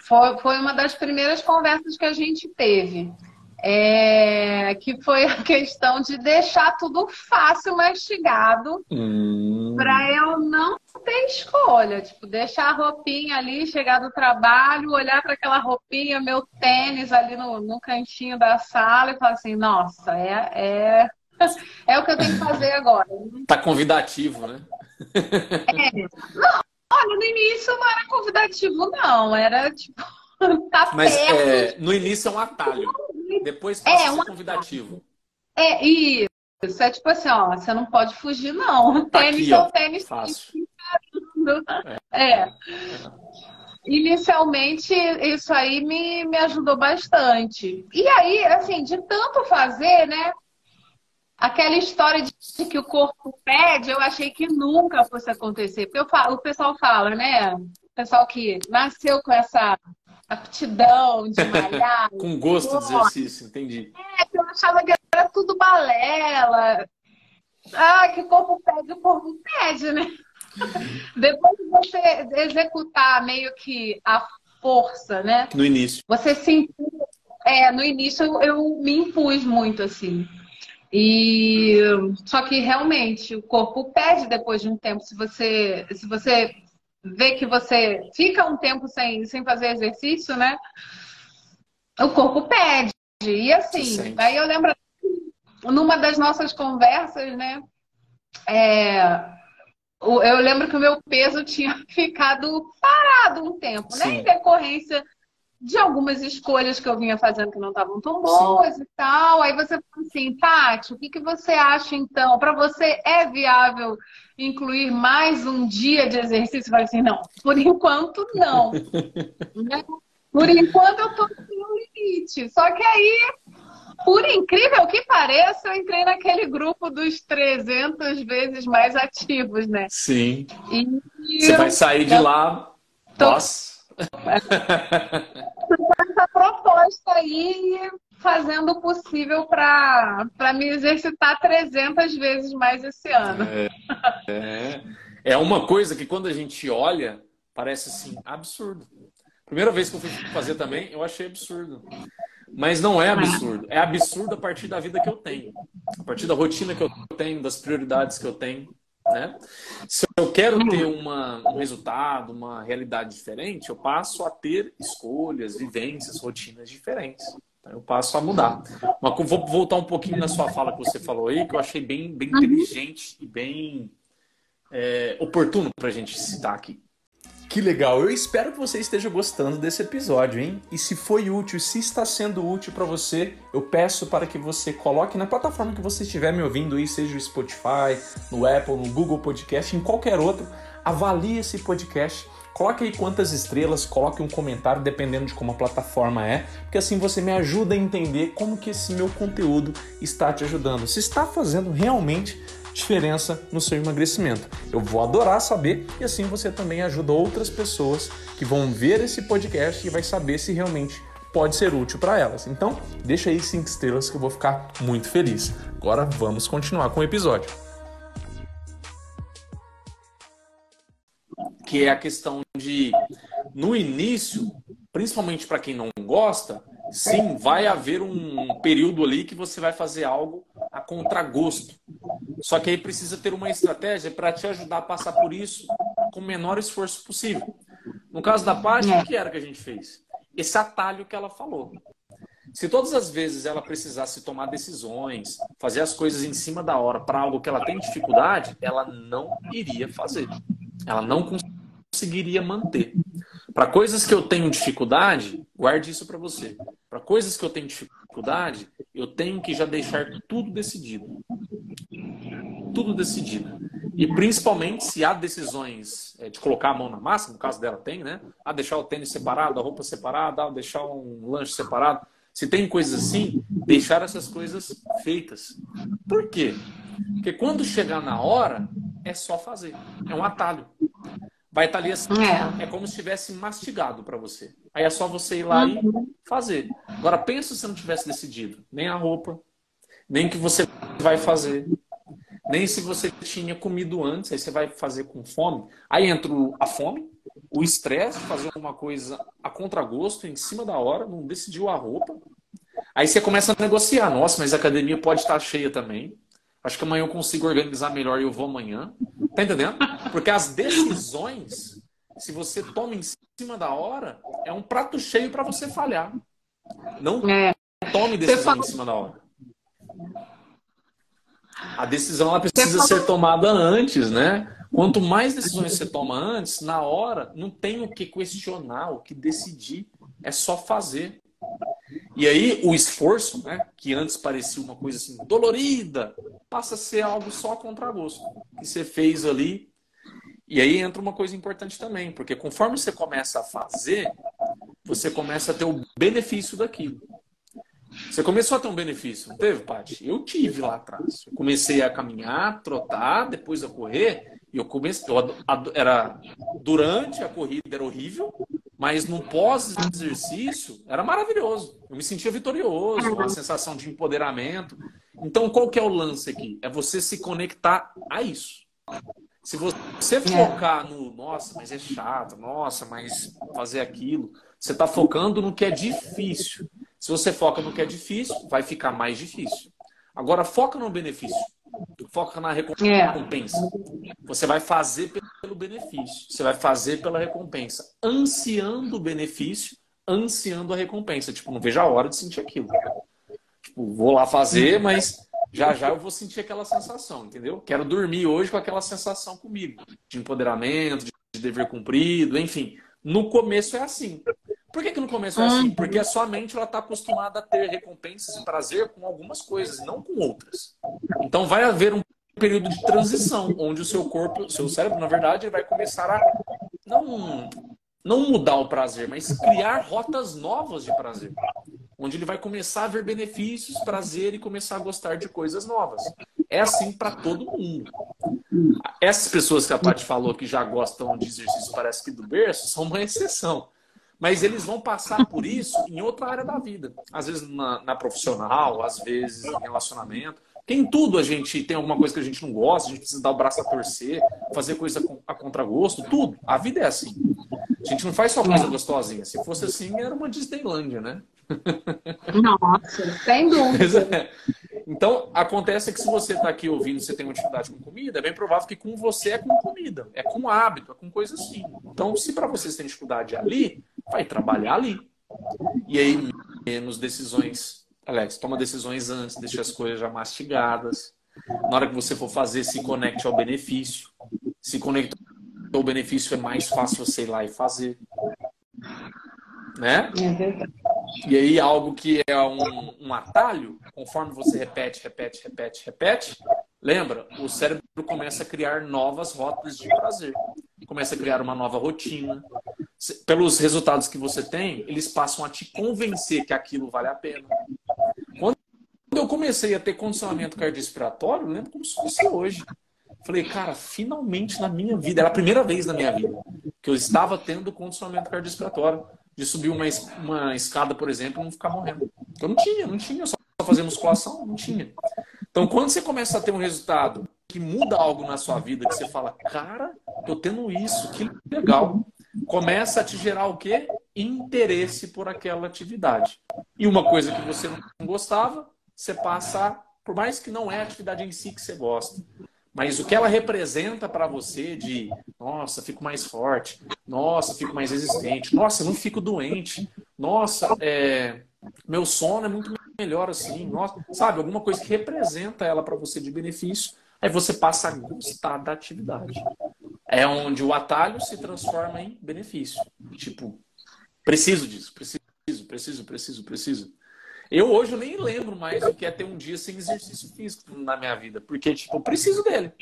foi, foi uma das primeiras conversas que a gente teve é, que foi a questão de deixar tudo fácil, mastigado, hum. para eu não ter escolha. Tipo, deixar a roupinha ali, chegar do trabalho, olhar para aquela roupinha, meu tênis ali no, no cantinho da sala e falar assim: nossa, é, é, é o que eu tenho que fazer agora. Tá convidativo, né? É. Não, olha, no início não era convidativo, não. Era tipo. Tá Mas é, no início é um atalho. Depois é, passa é, um convidativo. É, isso. É tipo assim, ó, você não pode fugir, não. Tá tênis é o tênis. Fácil. É. é. Inicialmente, isso aí me, me ajudou bastante. E aí, assim, de tanto fazer, né? Aquela história de que o corpo pede, eu achei que nunca fosse acontecer. Porque eu falo, o pessoal fala, né? O pessoal que nasceu com essa aptidão de malhar. Com gosto de exercício, entendi. É, eu achava que era tudo balela. Ah, que o corpo pede, o corpo pede, né? Depois de você executar meio que a força, né? No início. Você sentiu. É, no início eu, eu me impus muito, assim. E só que realmente o corpo pede depois de um tempo. Se você, se você vê que você fica um tempo sem, sem fazer exercício, né? O corpo pede. E assim, aí eu lembro numa das nossas conversas, né? É, eu lembro que o meu peso tinha ficado parado um tempo, Sim. né? Em decorrência de algumas escolhas que eu vinha fazendo que não estavam tão boas Sim. e tal. Aí você fala assim, Tati, o que, que você acha então? Para você é viável incluir mais um dia de exercício? Vai assim, não, por enquanto não. né? Por enquanto eu estou no limite. Só que aí, por incrível que pareça, eu entrei naquele grupo dos 300 vezes mais ativos, né? Sim. E Você vai sair de lá, tô... nossa. essa proposta aí fazendo o possível para me exercitar 300 vezes mais esse ano. É, é, é uma coisa que quando a gente olha, parece assim, absurdo. Primeira vez que eu fui fazer também, eu achei absurdo. Mas não é absurdo. É absurdo a partir da vida que eu tenho. A partir da rotina que eu tenho, das prioridades que eu tenho. Né? Se eu quero ter uma, um resultado, uma realidade diferente, eu passo a ter escolhas, vivências, rotinas diferentes. Então, eu passo a mudar. Mas vou voltar um pouquinho na sua fala que você falou aí, que eu achei bem, bem inteligente e bem é, oportuno para a gente citar aqui. Que legal! Eu espero que você esteja gostando desse episódio, hein? E se foi útil, se está sendo útil para você, eu peço para que você coloque na plataforma que você estiver me ouvindo aí, seja o Spotify, no Apple, no Google Podcast, em qualquer outro, avalie esse podcast. Coloque aí quantas estrelas, coloque um comentário dependendo de como a plataforma é, porque assim você me ajuda a entender como que esse meu conteúdo está te ajudando. Se está fazendo realmente diferença no seu emagrecimento. Eu vou adorar saber e assim você também ajuda outras pessoas que vão ver esse podcast e vai saber se realmente pode ser útil para elas. Então, deixa aí cinco estrelas que eu vou ficar muito feliz. Agora vamos continuar com o episódio. Que é a questão de no início, principalmente para quem não gosta, sim, vai haver um período ali que você vai fazer algo a contragosto. Só que aí precisa ter uma estratégia para te ajudar a passar por isso com o menor esforço possível. No caso da Paty, o que era que a gente fez? esse atalho que ela falou. Se todas as vezes ela precisasse tomar decisões, fazer as coisas em cima da hora para algo que ela tem dificuldade, ela não iria fazer. Ela não conseguiria manter. Para coisas que eu tenho dificuldade, guarde isso para você. Para coisas que eu tenho dificuldade, eu tenho que já deixar tudo decidido. Tudo decidido. E principalmente se há decisões é, de colocar a mão na massa, no caso dela tem, né? Ah, deixar o tênis separado, a roupa separada, ah, deixar um lanche separado. Se tem coisas assim, deixar essas coisas feitas. Por quê? Porque quando chegar na hora, é só fazer. É um atalho. Vai estar ali assim, é, é como se tivesse mastigado para você. Aí é só você ir lá uhum. e fazer. Agora, pensa se você não tivesse decidido. Nem a roupa, nem o que você vai fazer, nem se você tinha comido antes, aí você vai fazer com fome. Aí entra a fome, o estresse, fazer uma coisa a contragosto, em cima da hora, não decidiu a roupa. Aí você começa a negociar. Nossa, mas a academia pode estar cheia também. Acho que amanhã eu consigo organizar melhor e eu vou amanhã. Tá entendendo? Porque as decisões, se você toma em cima da hora, é um prato cheio para você falhar. Não é. tome decisão em cima da hora. A decisão ela precisa ser tomada antes, né? Quanto mais decisões você toma antes, na hora, não tem o que questionar, o que decidir. É só fazer. E aí o esforço, né, que antes parecia uma coisa assim dolorida, passa a ser algo só contra gosto. Que você fez ali. E aí entra uma coisa importante também, porque conforme você começa a fazer, você começa a ter o benefício daquilo. Você começou a ter um benefício, não teve, Paty? Eu tive lá atrás. Eu comecei a caminhar, trotar, depois a correr. E eu comecei. Eu, era durante a corrida era horrível, mas no pós-exercício era maravilhoso. Eu me sentia vitorioso, uma sensação de empoderamento. Então, qual que é o lance aqui? É você se conectar a isso. Se você focar no, nossa, mas é chato, nossa, mas fazer aquilo, você está focando no que é difícil. Se você foca no que é difícil, vai ficar mais difícil. Agora, foca no benefício. Foca na recompensa. Você vai fazer pelo benefício. Você vai fazer pela recompensa. Ansiando o benefício, ansiando a recompensa. Tipo, não vejo a hora de sentir aquilo. Tipo, vou lá fazer, mas já já eu vou sentir aquela sensação, entendeu? Quero dormir hoje com aquela sensação comigo. De empoderamento, de dever cumprido, enfim. No começo é assim. Por que, que no começo é assim? Uhum. Porque a sua mente está acostumada a ter recompensas e prazer com algumas coisas, não com outras. Então vai haver um período de transição, onde o seu corpo, o seu cérebro, na verdade, vai começar a não, não mudar o prazer, mas criar rotas novas de prazer. Onde ele vai começar a ver benefícios, prazer e começar a gostar de coisas novas. É assim para todo mundo. Essas pessoas que a Paty falou que já gostam de exercício, parece que do berço, são uma exceção. Mas eles vão passar por isso em outra área da vida. Às vezes na, na profissional, às vezes em relacionamento. Porque em tudo a gente tem alguma coisa que a gente não gosta, a gente precisa dar o braço a torcer, fazer coisa a contragosto, tudo. A vida é assim. A gente não faz só coisa gostosinha. Se fosse assim, era uma Disneylândia, né? Nossa, sem dúvida. É. Então, acontece que se você está aqui ouvindo você tem uma dificuldade com comida, é bem provável que com você é com comida, é com hábito, é com coisa assim. Então, se para vocês tem dificuldade ali, vai trabalhar ali. E aí, menos decisões. Alex, toma decisões antes, deixa as coisas já mastigadas. Na hora que você for fazer, se conecte ao benefício. Se conecta ao benefício, é mais fácil você ir lá e fazer. Né? É. E aí, algo que é um, um atalho, conforme você repete, repete, repete, repete, lembra? O cérebro começa a criar novas rotas de prazer. começa a criar uma nova rotina. Pelos resultados que você tem, eles passam a te convencer que aquilo vale a pena. Quando eu comecei a ter condicionamento cardiorrespiratório, lembro como se fosse hoje. Falei, cara, finalmente na minha vida, era a primeira vez na minha vida que eu estava tendo condicionamento cardiorrespiratório. De subir uma, uma escada, por exemplo, e não ficar morrendo. Eu não tinha, não tinha, só fazer musculação, não tinha. Então, quando você começa a ter um resultado que muda algo na sua vida, que você fala, cara, tô tendo isso, que legal. Começa a te gerar o quê? Interesse por aquela atividade. E uma coisa que você não gostava, você passa, por mais que não é a atividade em si que você gosta, mas o que ela representa para você de, nossa, fico mais forte, nossa, fico mais resistente, nossa, não fico doente, nossa, é, meu sono é muito melhor assim, nossa, sabe, alguma coisa que representa ela para você de benefício, aí você passa a gostar da atividade. É onde o atalho se transforma em benefício. Tipo, preciso disso, preciso, preciso, preciso, preciso. Eu hoje nem lembro mais o que é ter um dia sem exercício físico na minha vida, porque tipo, eu preciso dele.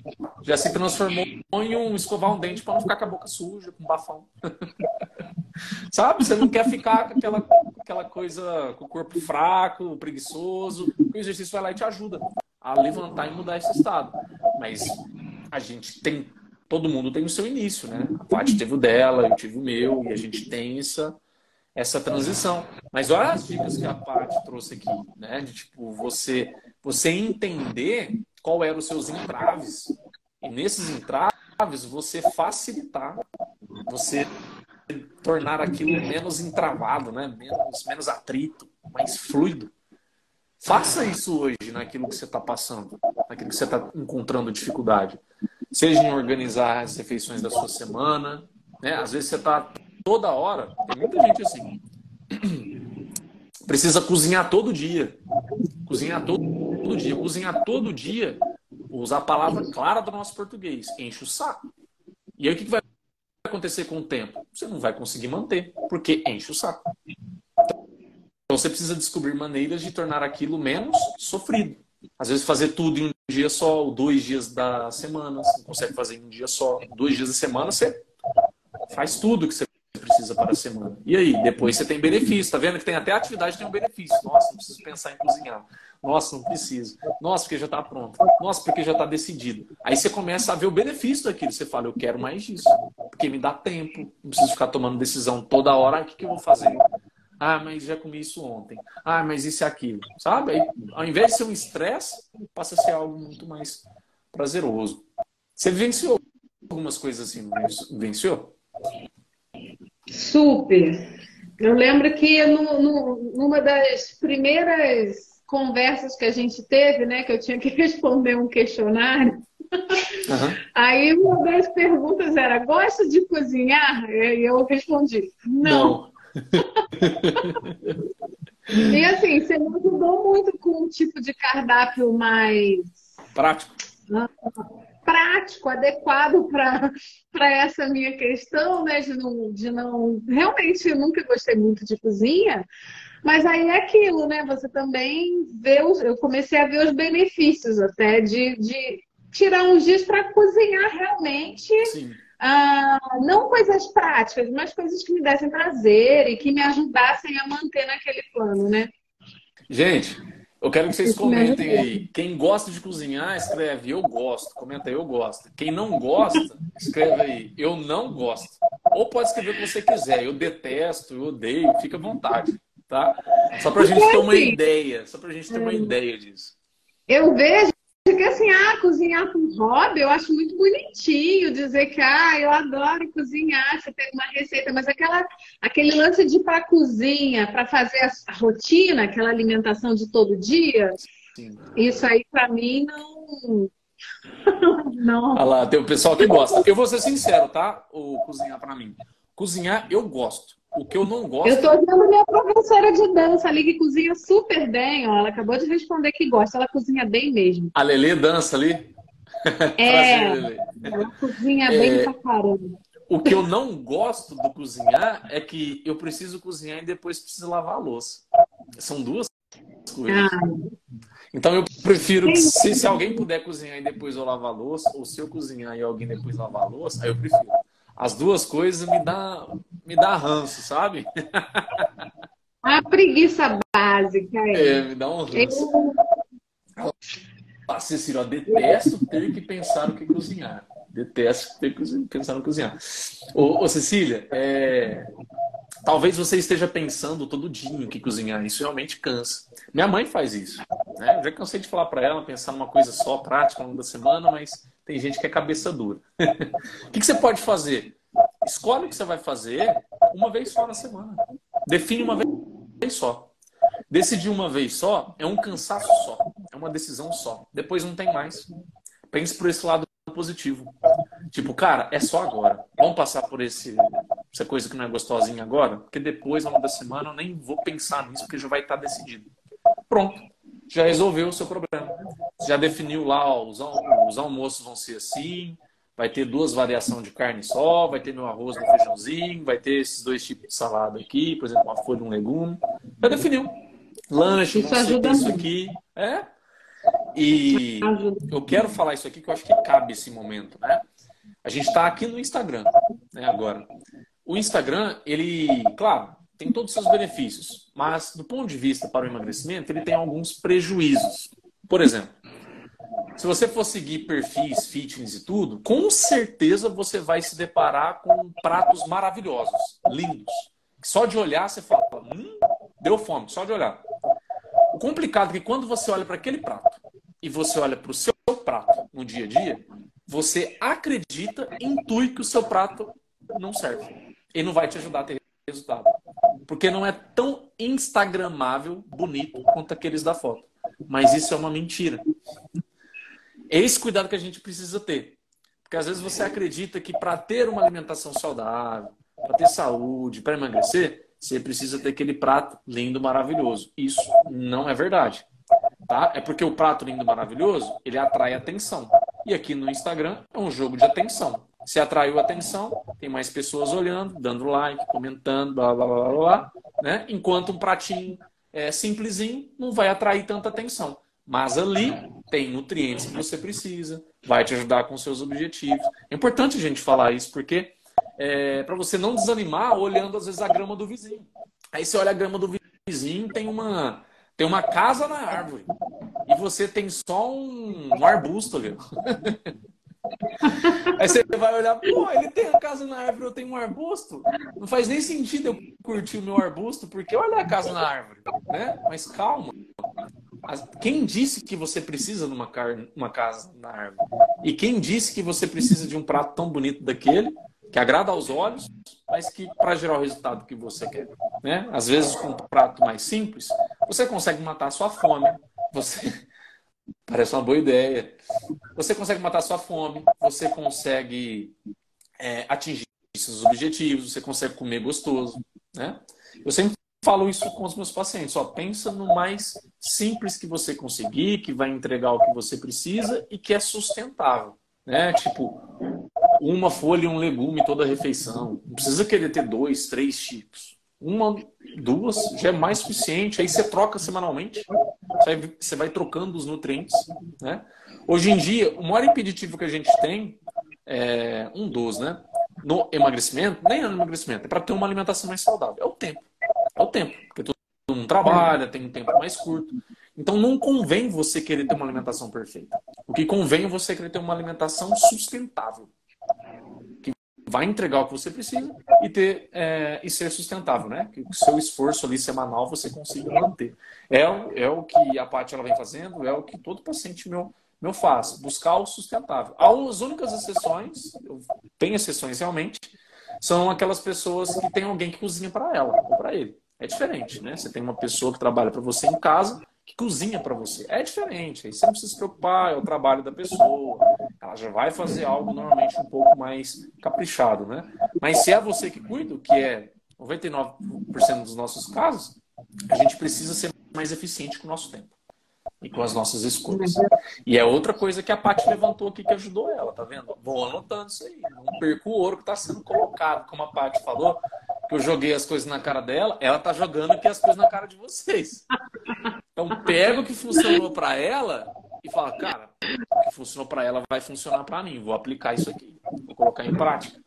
Já se transformou em um escovar um dente para não ficar com a boca suja, com bafão. Sabe? Você não quer ficar com aquela, aquela coisa com o corpo fraco, preguiçoso. O exercício vai lá e te ajuda a levantar e mudar esse estado. Mas a gente tem, todo mundo tem o seu início, né? A Paty teve o dela, eu tive o meu, e a gente tem essa essa transição. Mas olha as dicas que a Paty trouxe aqui, né? De tipo, você, você entender qual eram os seus entraves. E nesses entraves, você facilitar, você tornar aquilo menos entravado, né? menos, menos atrito, mais fluido. Faça isso hoje naquilo que você está passando, naquilo que você está encontrando dificuldade. Seja em organizar as refeições da sua semana, né? Às vezes você está toda hora. Tem muita gente assim. Precisa cozinhar todo dia. Cozinhar todo, todo dia. Cozinhar todo dia, usar a palavra clara do nosso português, enche o saco. E aí o que vai acontecer com o tempo? Você não vai conseguir manter, porque enche o saco. Então você precisa descobrir maneiras de tornar aquilo menos sofrido. Às vezes fazer tudo em um dia só, ou dois dias da semana, você consegue fazer em um dia só. Dois dias da semana você faz tudo que você precisa para a semana. E aí, depois você tem benefício, tá vendo que tem até atividade tem um benefício. Nossa, não preciso pensar em cozinhar. Nossa, não preciso. Nossa, porque já está pronto. Nossa, porque já está decidido. Aí você começa a ver o benefício daquilo. Você fala, eu quero mais disso. Porque me dá tempo. Não preciso ficar tomando decisão toda hora. Ah, o que, que eu vou fazer? Ah, mas já comi isso ontem. Ah, mas isso e aquilo. Sabe? Aí, ao invés de ser um estresse, passa a ser algo muito mais prazeroso. Você venceu algumas coisas assim, venceu? Super. Eu lembro que no, no, numa das primeiras conversas que a gente teve, né, que eu tinha que responder um questionário, uhum. aí uma das perguntas era: gosta de cozinhar? E eu respondi: não. não. e assim, você me ajudou muito com um tipo de cardápio mais prático prático, adequado para essa minha questão, né? De não, de não. Realmente, eu nunca gostei muito de cozinha, mas aí é aquilo, né? Você também vê. Os, eu comecei a ver os benefícios até de, de tirar uns dias para cozinhar realmente. Ah, não coisas práticas, mas coisas que me dessem prazer e que me ajudassem a manter naquele plano, né? Gente, eu quero que vocês comentem aí. Quem gosta de cozinhar, escreve eu gosto. Comenta aí, eu gosto. Quem não gosta, escreve aí, eu não gosto. Ou pode escrever o que você quiser. Eu detesto, eu odeio, fica à vontade. Tá? Só pra gente ter uma assim, ideia. Só pra gente ter uma é. ideia disso. Eu vejo porque assim, ah, cozinhar com hobby, eu acho muito bonitinho dizer que, ah, eu adoro cozinhar, você tem uma receita, mas aquela, aquele lance de ir para a cozinha, para fazer a rotina, aquela alimentação de todo dia, Sim. isso aí para mim não. não. Olha lá, tem o pessoal que gosta. Eu vou ser sincero, tá? O cozinhar para mim. Cozinhar eu gosto. O que eu não gosto. Eu estou vendo minha professora de dança ali que cozinha super bem, ó. Ela acabou de responder que gosta, ela cozinha bem mesmo. A Lelê dança ali? É, Prazer, ela cozinha é... bem pra caramba. O que eu não gosto do cozinhar é que eu preciso cozinhar e depois preciso lavar a louça. São duas coisas. Ah. Então eu prefiro que se, se alguém puder cozinhar e depois eu lavar a louça, ou se eu cozinhar e alguém depois lavar a louça, aí eu prefiro. As duas coisas me dá, me dá ranço, sabe? A preguiça básica. É, me dá um ranço. Eu... Ah, Cecília, detesto ter que pensar o que cozinhar. Detesto ter que pensar no cozinhar. Ô, ô Cecília, é... talvez você esteja pensando todo dia o que cozinhar. Isso realmente cansa. Minha mãe faz isso. Né? Eu já cansei de falar para ela, pensar numa coisa só, prática, ao longo da semana, mas tem gente que é cabeça dura. o que, que você pode fazer? Escolhe o que você vai fazer uma vez só na semana. Define uma vez só. Decidir uma vez só é um cansaço só. É uma decisão só. Depois não tem mais. Pense por esse lado positivo. Tipo, cara, é só agora. Vamos passar por esse, essa coisa que não é gostosinha agora, porque depois, ao longo da semana, eu nem vou pensar nisso, porque já vai estar decidido. Pronto. Já resolveu o seu problema. Já definiu lá, ó, os, os almoços vão ser assim, vai ter duas variações de carne só, vai ter meu arroz no feijãozinho, vai ter esses dois tipos de salada aqui, por exemplo, uma folha e um legume. Já definiu. Lanche, isso ajuda isso aqui. É. E eu quero falar isso aqui que eu acho que cabe esse momento, né? A gente está aqui no Instagram, né, agora. O Instagram, ele, claro, tem todos os seus benefícios, mas do ponto de vista para o emagrecimento, ele tem alguns prejuízos. Por exemplo, se você for seguir perfis fitness e tudo, com certeza você vai se deparar com pratos maravilhosos, lindos. Só de olhar você fala, hum, deu fome, só de olhar. O complicado é que quando você olha para aquele prato e você olha para o seu prato no dia a dia, você acredita, intui que o seu prato não serve. E não vai te ajudar a ter resultado. Porque não é tão instagramável, bonito, quanto aqueles da foto. Mas isso é uma mentira. É esse cuidado que a gente precisa ter. Porque às vezes você acredita que para ter uma alimentação saudável, para ter saúde, para emagrecer, você precisa ter aquele prato lindo, maravilhoso. Isso não é verdade. Tá? É porque o prato lindo, maravilhoso, ele atrai atenção. E aqui no Instagram é um jogo de atenção. Se atraiu atenção, tem mais pessoas olhando, dando like, comentando, blá blá blá blá, blá né? Enquanto um pratinho é, simplesinho não vai atrair tanta atenção. Mas ali tem nutrientes que você precisa, vai te ajudar com seus objetivos. É importante a gente falar isso, porque é, para você não desanimar olhando às vezes a grama do vizinho. Aí você olha a grama do vizinho, tem uma tem uma casa na árvore e você tem só um, um arbusto ali. Aí você vai olhar, pô, ele tem a casa na árvore, eu tenho um arbusto. Não faz nem sentido eu curtir o meu arbusto, porque olha a casa na árvore, né? Mas calma. Quem disse que você precisa de uma, uma casa na árvore? E quem disse que você precisa de um prato tão bonito daquele que agrada aos olhos, mas que para gerar o resultado que você quer. Né? Às vezes, com um prato mais simples, você consegue matar a sua fome, você. Parece uma boa ideia. Você consegue matar a sua fome, você consegue é, atingir seus objetivos, você consegue comer gostoso. Né? Eu sempre falo isso com os meus pacientes. Só pensa no mais simples que você conseguir, que vai entregar o que você precisa e que é sustentável. Né? Tipo, uma folha e um legume toda a refeição. Não precisa querer ter dois, três tipos. Uma, duas já é mais suficiente. Aí você troca semanalmente. Você vai, trocando os nutrientes. Né? Hoje em dia, o maior impeditivo que a gente tem é um dos, né? No emagrecimento, nem no emagrecimento, é para ter uma alimentação mais saudável. É o tempo. É o tempo. Porque todo mundo trabalha, tem um tempo mais curto. Então não convém você querer ter uma alimentação perfeita. O que convém é você querer ter uma alimentação sustentável vai entregar o que você precisa e ter é, e ser sustentável, né? Que o seu esforço ali semanal você consiga manter. É, é o que a Paty ela vem fazendo, é o que todo paciente meu meu faz, buscar o sustentável. As únicas exceções, tem exceções realmente, são aquelas pessoas que tem alguém que cozinha para ela ou para ele. É diferente, né? Você tem uma pessoa que trabalha para você em casa que cozinha para você. É diferente, aí você não precisa se preocupar, é o trabalho da pessoa. Ela já vai fazer algo normalmente um pouco mais caprichado, né? Mas se é você que cuida, que é 99% dos nossos casos, a gente precisa ser mais eficiente com o nosso tempo e com as nossas escolhas. E é outra coisa que a Paty levantou aqui que ajudou ela, tá vendo? Vou anotando isso aí. Não perco o ouro que está sendo colocado, como a Paty falou, que eu joguei as coisas na cara dela, ela tá jogando aqui as coisas na cara de vocês. Então pega o que funcionou para ela e fala, cara, o que funcionou para ela vai funcionar para mim. Vou aplicar isso aqui, vou colocar em prática.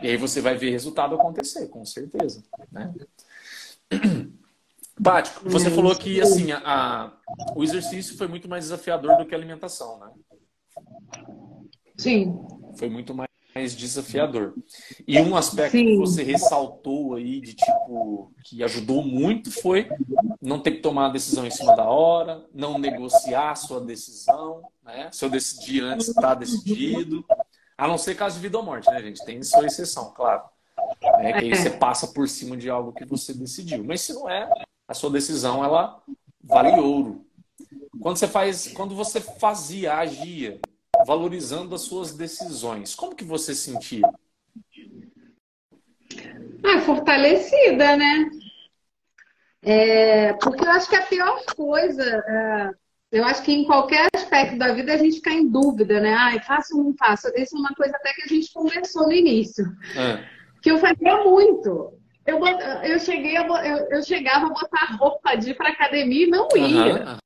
E aí você vai ver resultado acontecer, com certeza. Né? Paty, você falou que assim, a, o exercício foi muito mais desafiador do que a alimentação, né? Sim. Foi muito mais desafiador. E um aspecto Sim. que você ressaltou aí de tipo que ajudou muito foi não ter que tomar a decisão em cima da hora, não negociar a sua decisão, né? Se eu decidir antes, está decidido. A não ser caso de vida ou morte, né, gente? Tem sua exceção, claro. É que aí você passa por cima de algo que você decidiu. Mas se não é, a sua decisão ela vale ouro. Quando você faz, quando você fazia, agia, valorizando as suas decisões, como que você sentia? Ah, fortalecida, né? É, porque eu acho que a pior coisa, é, eu acho que em qualquer aspecto da vida a gente fica em dúvida, né? Ai, faço ou não faço? Isso é uma coisa até que a gente conversou no início. É. Que eu fazia muito. Eu, eu, cheguei a, eu, eu chegava a botar roupa de ir para academia e não ia.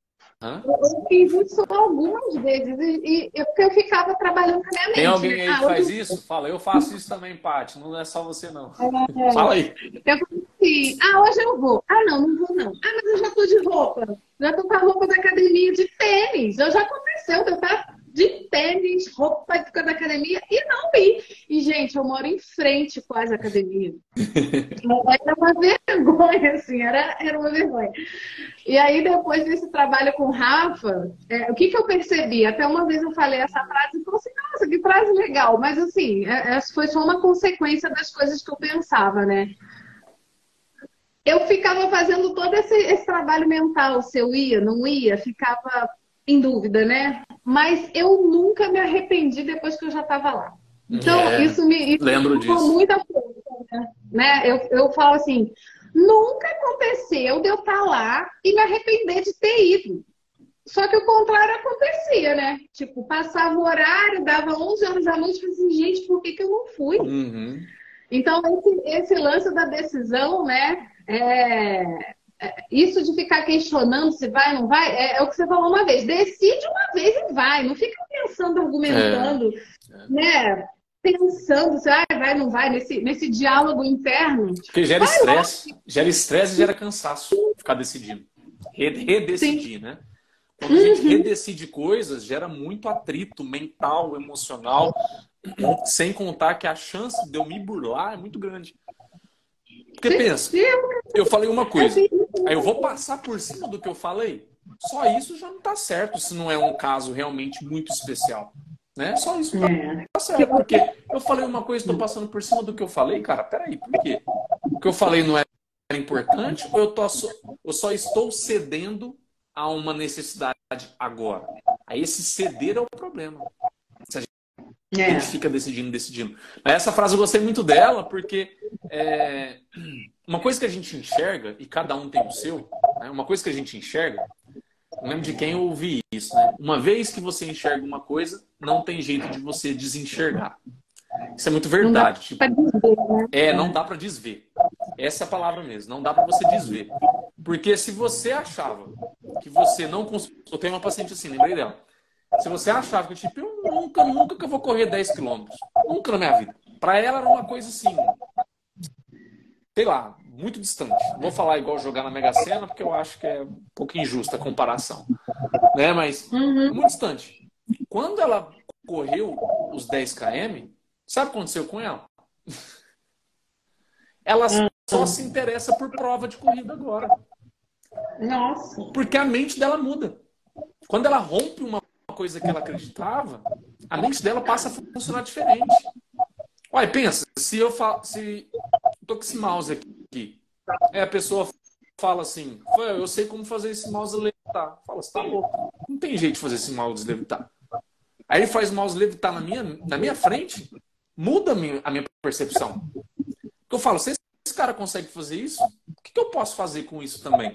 Uhum. Eu fiz isso algumas vezes e, e porque eu ficava trabalhando com a minha mente. Tem alguém né? aí que ah, faz isso? Fala, eu faço isso também, Paty. Não é só você, não. É, Fala aí. Eu falei assim, ah, hoje eu vou. Ah, não, não vou não. Ah, mas eu já tô de roupa. Já tô com a roupa da academia de tênis. Já já aconteceu, eu tava de tênis, roupa da academia e não ir. Gente, eu moro em frente quase à academia. era uma vergonha, assim, era, era uma vergonha. E aí, depois desse trabalho com o Rafa, é, o que, que eu percebi? Até uma vez eu falei essa frase e falei assim, nossa, que frase legal. Mas, assim, é, essa foi só uma consequência das coisas que eu pensava, né? Eu ficava fazendo todo esse, esse trabalho mental, se eu ia, não ia, ficava em dúvida, né? Mas eu nunca me arrependi depois que eu já estava lá. Então, é, isso me isso lembro me disso. muita coisa, né? Eu, eu falo assim, nunca aconteceu de eu estar tá lá e me arrepender de ter ido. Só que o contrário acontecia, né? Tipo, passava o horário, dava 11 horas da noite e falei assim, gente, por que, que eu não fui? Uhum. Então, esse, esse lance da decisão, né? É, isso de ficar questionando se vai ou não vai, é, é, o que você falou uma vez. Decide uma vez e vai. Não fica pensando, argumentando, é. né? Pensando se ah, vai não vai, nesse, nesse diálogo interno. Porque gera estresse. Gera estresse e gera cansaço ficar decidindo. Redecidir, Sim. né? Quando a gente uhum. redecide coisas, gera muito atrito mental, emocional, sem contar que a chance de eu me burlar é muito grande. Porque pensa, eu falei uma coisa, aí eu vou passar por cima do que eu falei. Só isso já não está certo se não é um caso realmente muito especial. Né? Só isso é. tá certo. Porque eu falei uma coisa, estou passando por cima do que eu falei, cara, peraí, por quê? O que eu falei não era importante ou eu, tô, eu só estou cedendo a uma necessidade agora? Aí esse ceder é o problema. Se a gente é. fica decidindo, decidindo. Essa frase eu gostei muito dela, porque é, uma coisa que a gente enxerga, e cada um tem o seu, né? uma coisa que a gente enxerga, não lembro de quem eu ouvi isso, né? Uma vez que você enxerga uma coisa, não tem jeito de você desenxergar. Isso é muito verdade. Tipo, desver, né? É, não dá para desver. Essa é a palavra mesmo. Não dá para você desver. Porque se você achava que você não conseguia. Eu tenho uma paciente assim, lembrei dela. Se você achava que, tipo, eu nunca, nunca que eu vou correr 10 quilômetros. Nunca na minha vida. Para ela era uma coisa assim, sei lá, muito distante. Não vou falar igual jogar na Mega Sena, porque eu acho que é um pouco injusta a comparação. Né? Mas uhum. muito distante. Quando ela correu os 10 km, sabe o que aconteceu com ela? Ela só se interessa por prova de corrida agora. Nossa. Porque a mente dela muda. Quando ela rompe uma coisa que ela acreditava, a mente dela passa a funcionar diferente. Olha, pensa, se eu falo, se tô com esse mouse aqui. É, a pessoa fala assim, eu sei como fazer esse mouse levitar. Fala, você tá louco. Não tem jeito de fazer esse mouse levitar. Aí ele faz o mouse levitar na minha, na minha frente, muda a minha, a minha percepção. Eu falo, se esse cara consegue fazer isso, o que, que eu posso fazer com isso também?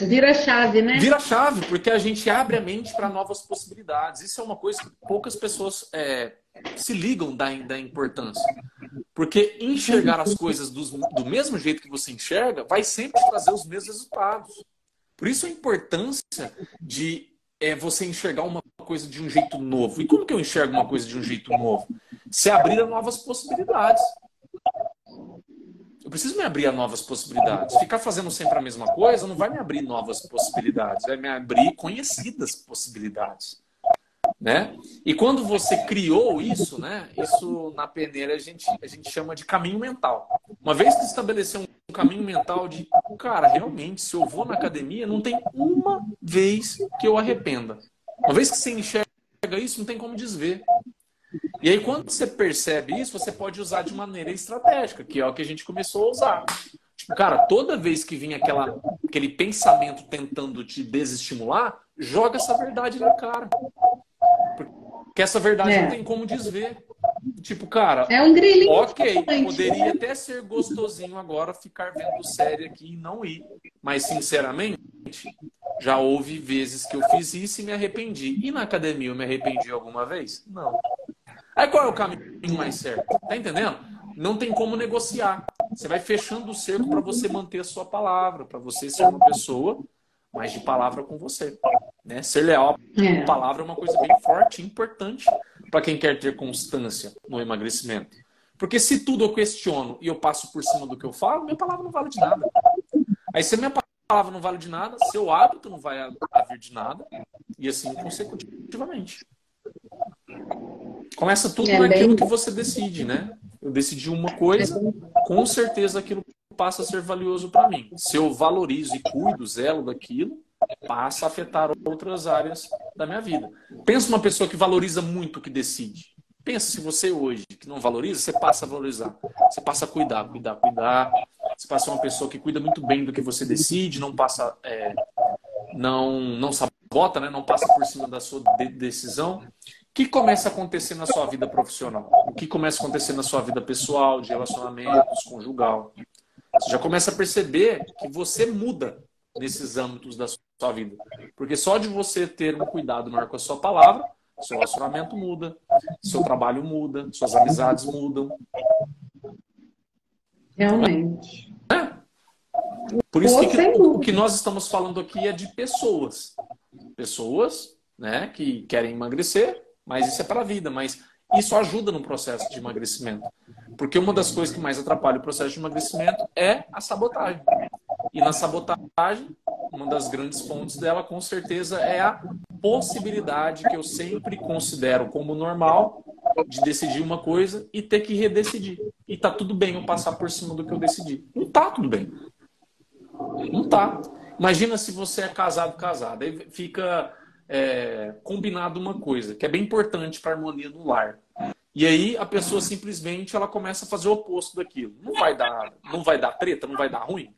Vira chave, né? Vira chave, porque a gente abre a mente para novas possibilidades. Isso é uma coisa que poucas pessoas é, se ligam da, da importância. Porque enxergar as coisas do, do mesmo jeito que você enxerga vai sempre trazer os mesmos resultados. Por isso a importância de é, você enxergar uma coisa de um jeito novo. E como que eu enxergo uma coisa de um jeito novo? Se abrir a novas possibilidades. Eu preciso me abrir a novas possibilidades. Ficar fazendo sempre a mesma coisa não vai me abrir novas possibilidades, vai me abrir conhecidas possibilidades. Né? E quando você criou isso, né? Isso na peneira a gente, a gente chama de caminho mental. Uma vez que estabeleceu um caminho mental de, cara, realmente, se eu vou na academia, não tem uma vez que eu arrependa. Uma vez que você enxerga isso, não tem como desver. E aí, quando você percebe isso, você pode usar de maneira estratégica, que é o que a gente começou a usar. Tipo, cara, toda vez que vinha aquela, aquele pensamento tentando te desestimular, joga essa verdade na cara. Porque essa verdade é. não tem como desver. Tipo, cara, é um grilinho ok, poderia até ser gostosinho agora ficar vendo série aqui e não ir. Mas, sinceramente, já houve vezes que eu fiz isso e me arrependi. E na academia eu me arrependi alguma vez? Não. Aí qual é o caminho mais certo? Tá entendendo? Não tem como negociar. Você vai fechando o cerco para você manter a sua palavra, para você ser uma pessoa mais de palavra com você. Né? Ser leal à é. palavra é uma coisa bem forte e importante para quem quer ter constância no emagrecimento. Porque se tudo eu questiono e eu passo por cima do que eu falo, minha palavra não vale de nada. Aí se a minha palavra não vale de nada, seu hábito não vai haver de nada, e assim consecutivamente. Começa tudo é naquilo bem... que você decide, né? Eu decidi uma coisa, com certeza aquilo passa a ser valioso para mim. Se eu valorizo e cuido, zelo daquilo, passa a afetar outras áreas da minha vida. Pensa uma pessoa que valoriza muito o que decide. Pensa se você hoje que não valoriza, você passa a valorizar. Você passa a cuidar, cuidar, cuidar. Você passa uma pessoa que cuida muito bem do que você decide, não passa, é, não, não sabota, né? não passa por cima da sua de decisão. O que começa a acontecer na sua vida profissional? O que começa a acontecer na sua vida pessoal, de relacionamentos, conjugal? Você já começa a perceber que você muda nesses âmbitos da sua vida. Porque só de você ter um cuidado maior com a sua palavra, seu relacionamento muda, seu trabalho muda, suas amizades mudam. Realmente. É? Por isso que, que o que nós estamos falando aqui é de pessoas. Pessoas né, que querem emagrecer, mas isso é para a vida. Mas isso ajuda no processo de emagrecimento. Porque uma das coisas que mais atrapalha o processo de emagrecimento é a sabotagem. E na sabotagem, uma das grandes fontes dela, com certeza, é a possibilidade que eu sempre considero como normal de decidir uma coisa e ter que redecidir. E tá tudo bem eu passar por cima do que eu decidi. Não tá tudo bem. Não tá. Imagina se você é casado, casada. Aí fica é, combinado uma coisa que é bem importante para a harmonia do lar. E aí a pessoa simplesmente ela começa a fazer o oposto daquilo. Não vai dar, não vai dar treta, não vai dar ruim.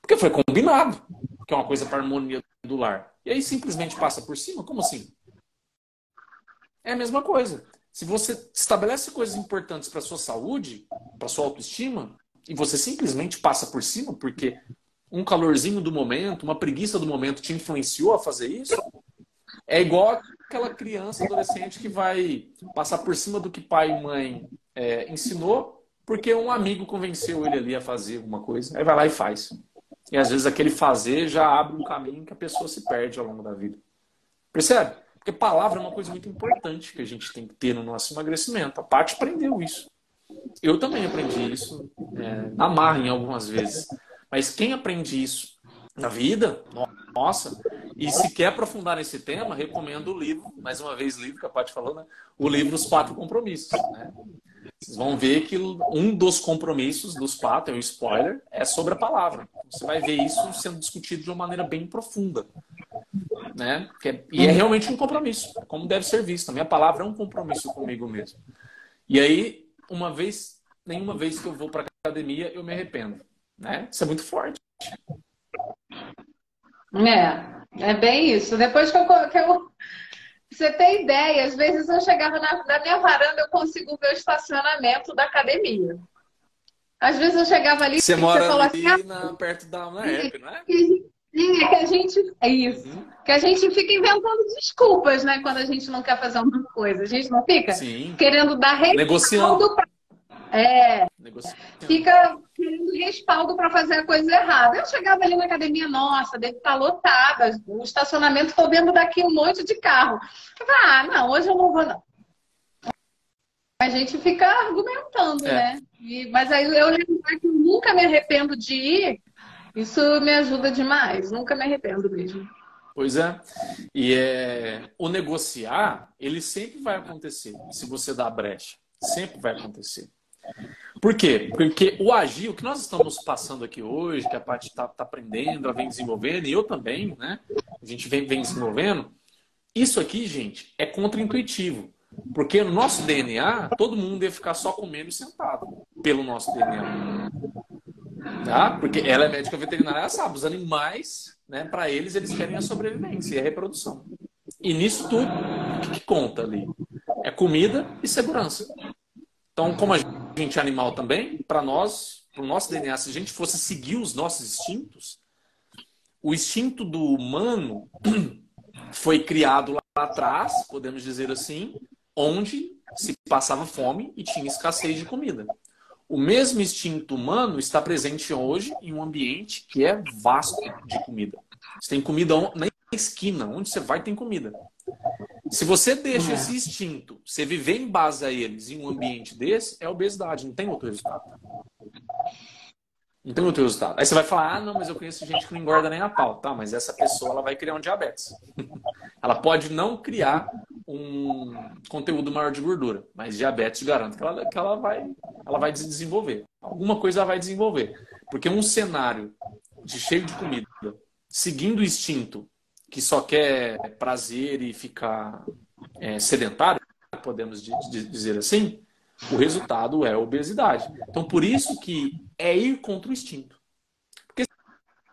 Porque foi combinado, que é uma coisa para harmonia do lar. E aí simplesmente passa por cima? Como assim? É a mesma coisa. Se você estabelece coisas importantes para sua saúde, para sua autoestima, e você simplesmente passa por cima porque um calorzinho do momento, uma preguiça do momento te influenciou a fazer isso, é igual aquela criança, adolescente que vai passar por cima do que pai e mãe é, ensinou, porque um amigo convenceu ele ali a fazer alguma coisa. Aí vai lá e faz. E às vezes aquele fazer já abre um caminho que a pessoa se perde ao longo da vida. Percebe? Porque palavra é uma coisa muito importante que a gente tem que ter no nosso emagrecimento. A Paty aprendeu isso. Eu também aprendi isso é, na marra em algumas vezes. Mas quem aprende isso na vida, nossa, e se quer aprofundar nesse tema, recomendo o livro, mais uma vez livro que a Paty falou, né? O livro Os Quatro Compromissos. Né? Vocês vão ver que um dos compromissos dos quatro, é um spoiler, é sobre a palavra. Você vai ver isso sendo discutido de uma maneira bem profunda. Né? É, e é realmente um compromisso, como deve ser visto. A minha palavra é um compromisso comigo mesmo. E aí, uma vez, nenhuma vez que eu vou para academia, eu me arrependo. Né? Isso é muito forte. É, é bem isso. Depois que eu, que eu você tem ideia, às vezes eu chegava na, na, minha varanda, eu consigo ver o estacionamento da academia. Às vezes eu chegava ali você mora você ali assim, na, perto da UNAEP, não é? Sim, é que a gente. É isso. Uhum. Que a gente fica inventando desculpas, né? Quando a gente não quer fazer uma coisa. A gente não fica Sim. querendo dar Negociando. Do... É. Negociando. Fica querendo respaldo para fazer a coisa errada. Eu chegava ali na academia, nossa, deve estar tá lotada, o estacionamento, estou vendo daqui um monte de carro. Eu falei, ah, não, hoje eu não vou, não. A gente fica argumentando, é. né? E, mas aí eu que eu nunca me arrependo de ir, isso me ajuda demais, nunca me arrependo mesmo. Pois é. E é, o negociar, ele sempre vai acontecer, se você dá brecha. Sempre vai acontecer. Por quê? Porque o agir, o que nós estamos passando aqui hoje, que a parte está tá aprendendo, ela vem desenvolvendo, e eu também, né? A gente vem, vem desenvolvendo. Isso aqui, gente, é contraintuitivo. Porque no nosso DNA, todo mundo ia ficar só comendo e sentado, pelo nosso DNA. Tá? Porque ela é médica veterinária, ela sabe, os animais, né, para eles, eles querem a sobrevivência e a reprodução. E nisso tudo, o que, que conta ali? É comida e segurança. Então, como a gente é animal também, para nós, para o nosso DNA, se a gente fosse seguir os nossos instintos, o instinto do humano foi criado lá atrás, podemos dizer assim, onde se passava fome e tinha escassez de comida. O mesmo instinto humano está presente hoje em um ambiente que é vasto de comida. Você tem comida na esquina, onde você vai tem comida. Se você deixa esse instinto, você viver em base a eles em um ambiente desse, é obesidade, não tem outro resultado. Não tem outro resultado. Aí você vai falar, ah, não, mas eu conheço gente que não engorda nem a pau. Tá, mas essa pessoa ela vai criar um diabetes. ela pode não criar um conteúdo maior de gordura, mas diabetes garanto que ela, que ela, vai, ela vai desenvolver. Alguma coisa ela vai desenvolver. Porque um cenário de cheio de comida, seguindo o instinto que só quer prazer e ficar é, sedentário, podemos dizer assim, o resultado é obesidade. Então, por isso que é ir contra o instinto. Porque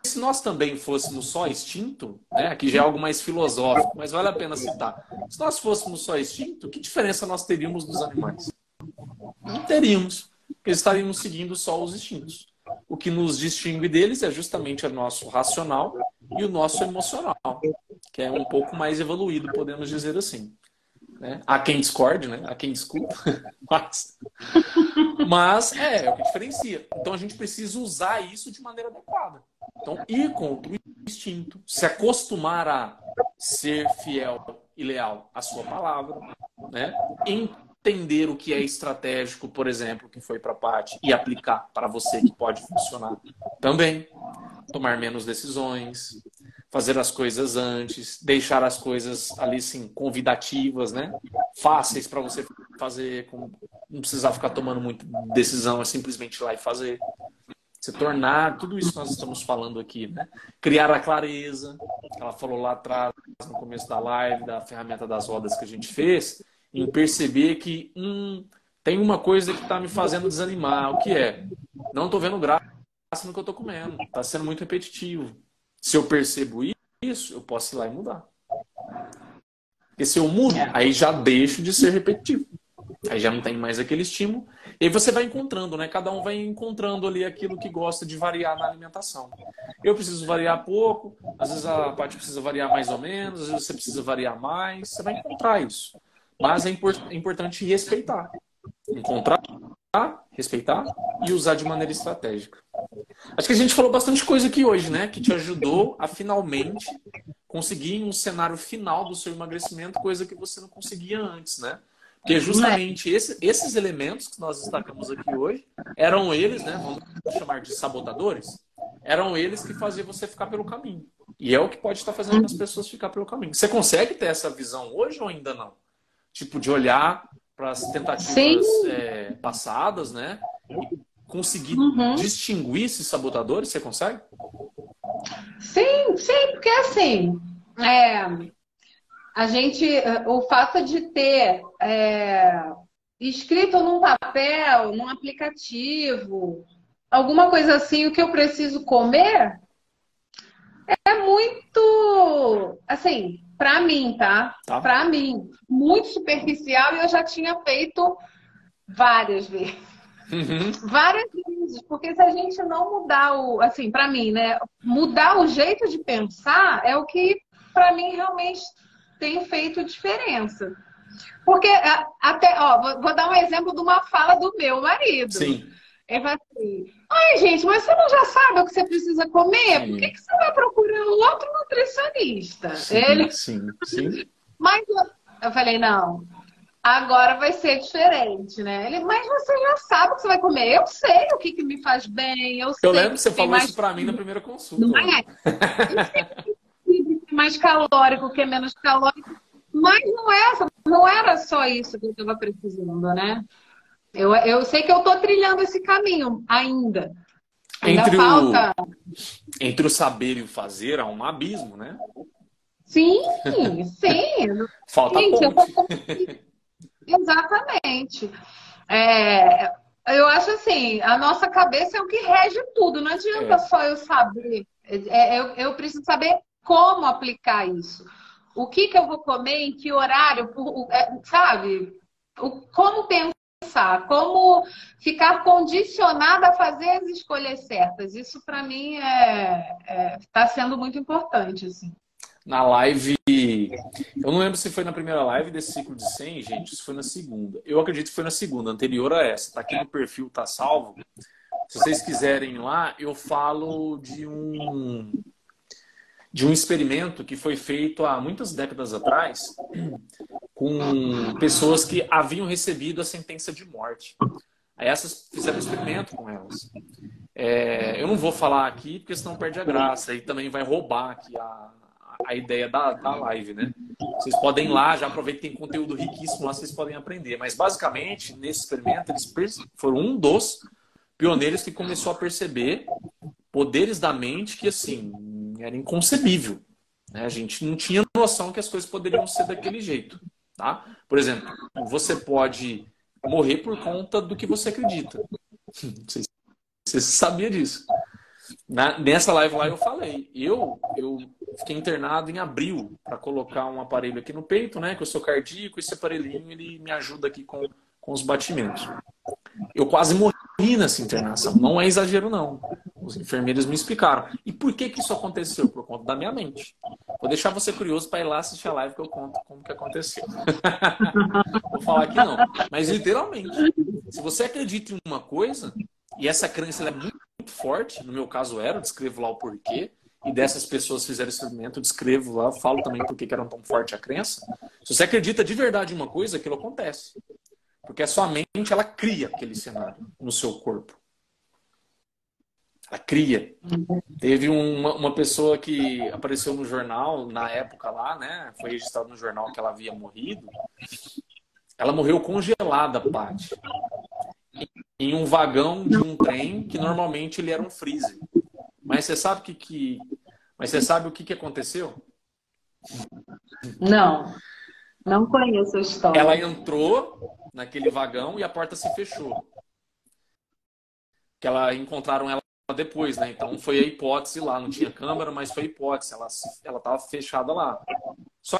se nós também fôssemos só instinto, né, aqui já é algo mais filosófico, mas vale a pena citar. Se nós fôssemos só instinto, que diferença nós teríamos dos animais? Não teríamos, porque estaríamos seguindo só os instintos. O que nos distingue deles é justamente o nosso racional e o nosso emocional, que é um pouco mais evoluído, podemos dizer assim. Né? Há quem discorde, né? há quem discuta, mas, mas é, é o que diferencia. Então a gente precisa usar isso de maneira adequada. Então, ir contra o instinto, se acostumar a ser fiel e leal à sua palavra, né? Entender o que é estratégico, por exemplo, que foi para a parte, e aplicar para você que pode funcionar também. Tomar menos decisões, fazer as coisas antes, deixar as coisas ali sim convidativas, né? Fáceis para você fazer, não precisar ficar tomando muita decisão, é simplesmente ir lá e fazer. Se tornar, tudo isso que nós estamos falando aqui, né? Criar a clareza, ela falou lá atrás, no começo da live, da ferramenta das rodas que a gente fez, em perceber que hum, tem uma coisa que está me fazendo desanimar. O que é? Não estou vendo graça no que eu estou comendo. Está sendo muito repetitivo. Se eu percebo isso, eu posso ir lá e mudar. Porque se eu mudo, aí já deixo de ser repetitivo. Aí já não tem mais aquele estímulo. E aí você vai encontrando, né? Cada um vai encontrando ali aquilo que gosta de variar na alimentação. Eu preciso variar pouco, às vezes a parte precisa variar mais ou menos, às vezes você precisa variar mais. Você vai encontrar isso. Mas é, é importante respeitar. Encontrar, respeitar e usar de maneira estratégica. Acho que a gente falou bastante coisa aqui hoje, né? Que te ajudou a finalmente conseguir um cenário final do seu emagrecimento, coisa que você não conseguia antes, né? Porque justamente esse, esses elementos que nós destacamos aqui hoje eram eles, né? Vamos chamar de sabotadores, eram eles que faziam você ficar pelo caminho. E é o que pode estar fazendo as pessoas ficar pelo caminho. Você consegue ter essa visão hoje ou ainda não? Tipo, de olhar para as tentativas é, passadas, né? E conseguir uhum. distinguir esses sabotadores? Você consegue? Sim, sim, porque assim, é, a gente, o fato de ter é, escrito num papel, num aplicativo, alguma coisa assim, o que eu preciso comer, é muito, assim, para mim, tá? tá. Para mim, muito superficial e eu já tinha feito várias vezes. Uhum. Várias vezes, porque se a gente não mudar o, assim, para mim, né, mudar o jeito de pensar é o que para mim realmente tem feito diferença. Porque até, ó, vou, dar um exemplo de uma fala do meu marido. Sim. Fala assim: ai, gente, mas você não já sabe o que você precisa comer? Por que, que você vai procurar outro nutricionista? Sim, Ele... sim, sim. Mas eu falei: não, agora vai ser diferente, né? Ele, mas você já sabe o que você vai comer. Eu sei o que, que me faz bem. Eu, eu lembro que você falou mais... isso pra mim na primeira consulta. Não é? Eu sei que é mais calórico, que é menos calórico. Mas não, é, não era só isso que eu estava precisando, né? Eu, eu sei que eu estou trilhando esse caminho ainda. ainda entre, falta... o, entre o saber e o fazer há um abismo, né? Sim, sim. falta Gente, ponte. Exatamente. É, eu acho assim, a nossa cabeça é o que rege tudo. Não adianta é. só eu saber. É, eu, eu preciso saber como aplicar isso. O que, que eu vou comer, em que horário, é, sabe? O, como pensar, como ficar condicionada a fazer as escolhas certas. Isso para mim está é, é, tá sendo muito importante. Assim na live. Eu não lembro se foi na primeira live desse ciclo de 100, gente, se foi na segunda. Eu acredito que foi na segunda, anterior a essa. Tá aqui no perfil, tá salvo. Se vocês quiserem ir lá, eu falo de um de um experimento que foi feito há muitas décadas atrás com pessoas que haviam recebido a sentença de morte. Aí essas fizeram um experimento com elas. É, eu não vou falar aqui porque senão perde a graça e também vai roubar aqui a, a ideia da, da live, né? Vocês podem ir lá, já aproveitem tem conteúdo riquíssimo lá, vocês podem aprender. Mas basicamente, nesse experimento, eles foram um dos pioneiros que começou a perceber poderes da mente que, assim, era inconcebível. Né? A gente não tinha noção que as coisas poderiam ser daquele jeito. Tá? Por exemplo, você pode morrer por conta do que você acredita. Você sabia disso. Na, nessa live lá eu falei. Eu, eu fiquei internado em abril para colocar um aparelho aqui no peito, né? Que eu sou cardíaco, esse aparelhinho ele me ajuda aqui com, com os batimentos. Eu quase morri nessa internação. Não é exagero, não. Os enfermeiros me explicaram. E por que, que isso aconteceu? Por conta da minha mente. Vou deixar você curioso para ir lá assistir a live que eu conto como que aconteceu. Vou falar aqui não. Mas literalmente, se você acredita em uma coisa, e essa crença é muito forte, no meu caso era, eu descrevo lá o porquê, e dessas pessoas fizeram esse eu descrevo lá, falo também por que era tão forte a crença. Se você acredita de verdade em uma coisa, aquilo acontece. Porque a sua mente, ela cria aquele cenário no seu corpo. Ela cria. Teve uma, uma pessoa que apareceu no jornal, na época lá, né? Foi registrado no jornal que ela havia morrido. Ela morreu congelada, Paty. Em um vagão de um trem que normalmente ele era um freezer. Mas você sabe que, que mas você sabe o que, que aconteceu? Não. Não conheço a história. Ela entrou naquele vagão e a porta se fechou. Que ela encontraram ela depois, né? Então foi a hipótese lá, não tinha câmera, mas foi a hipótese, ela ela estava fechada lá. Só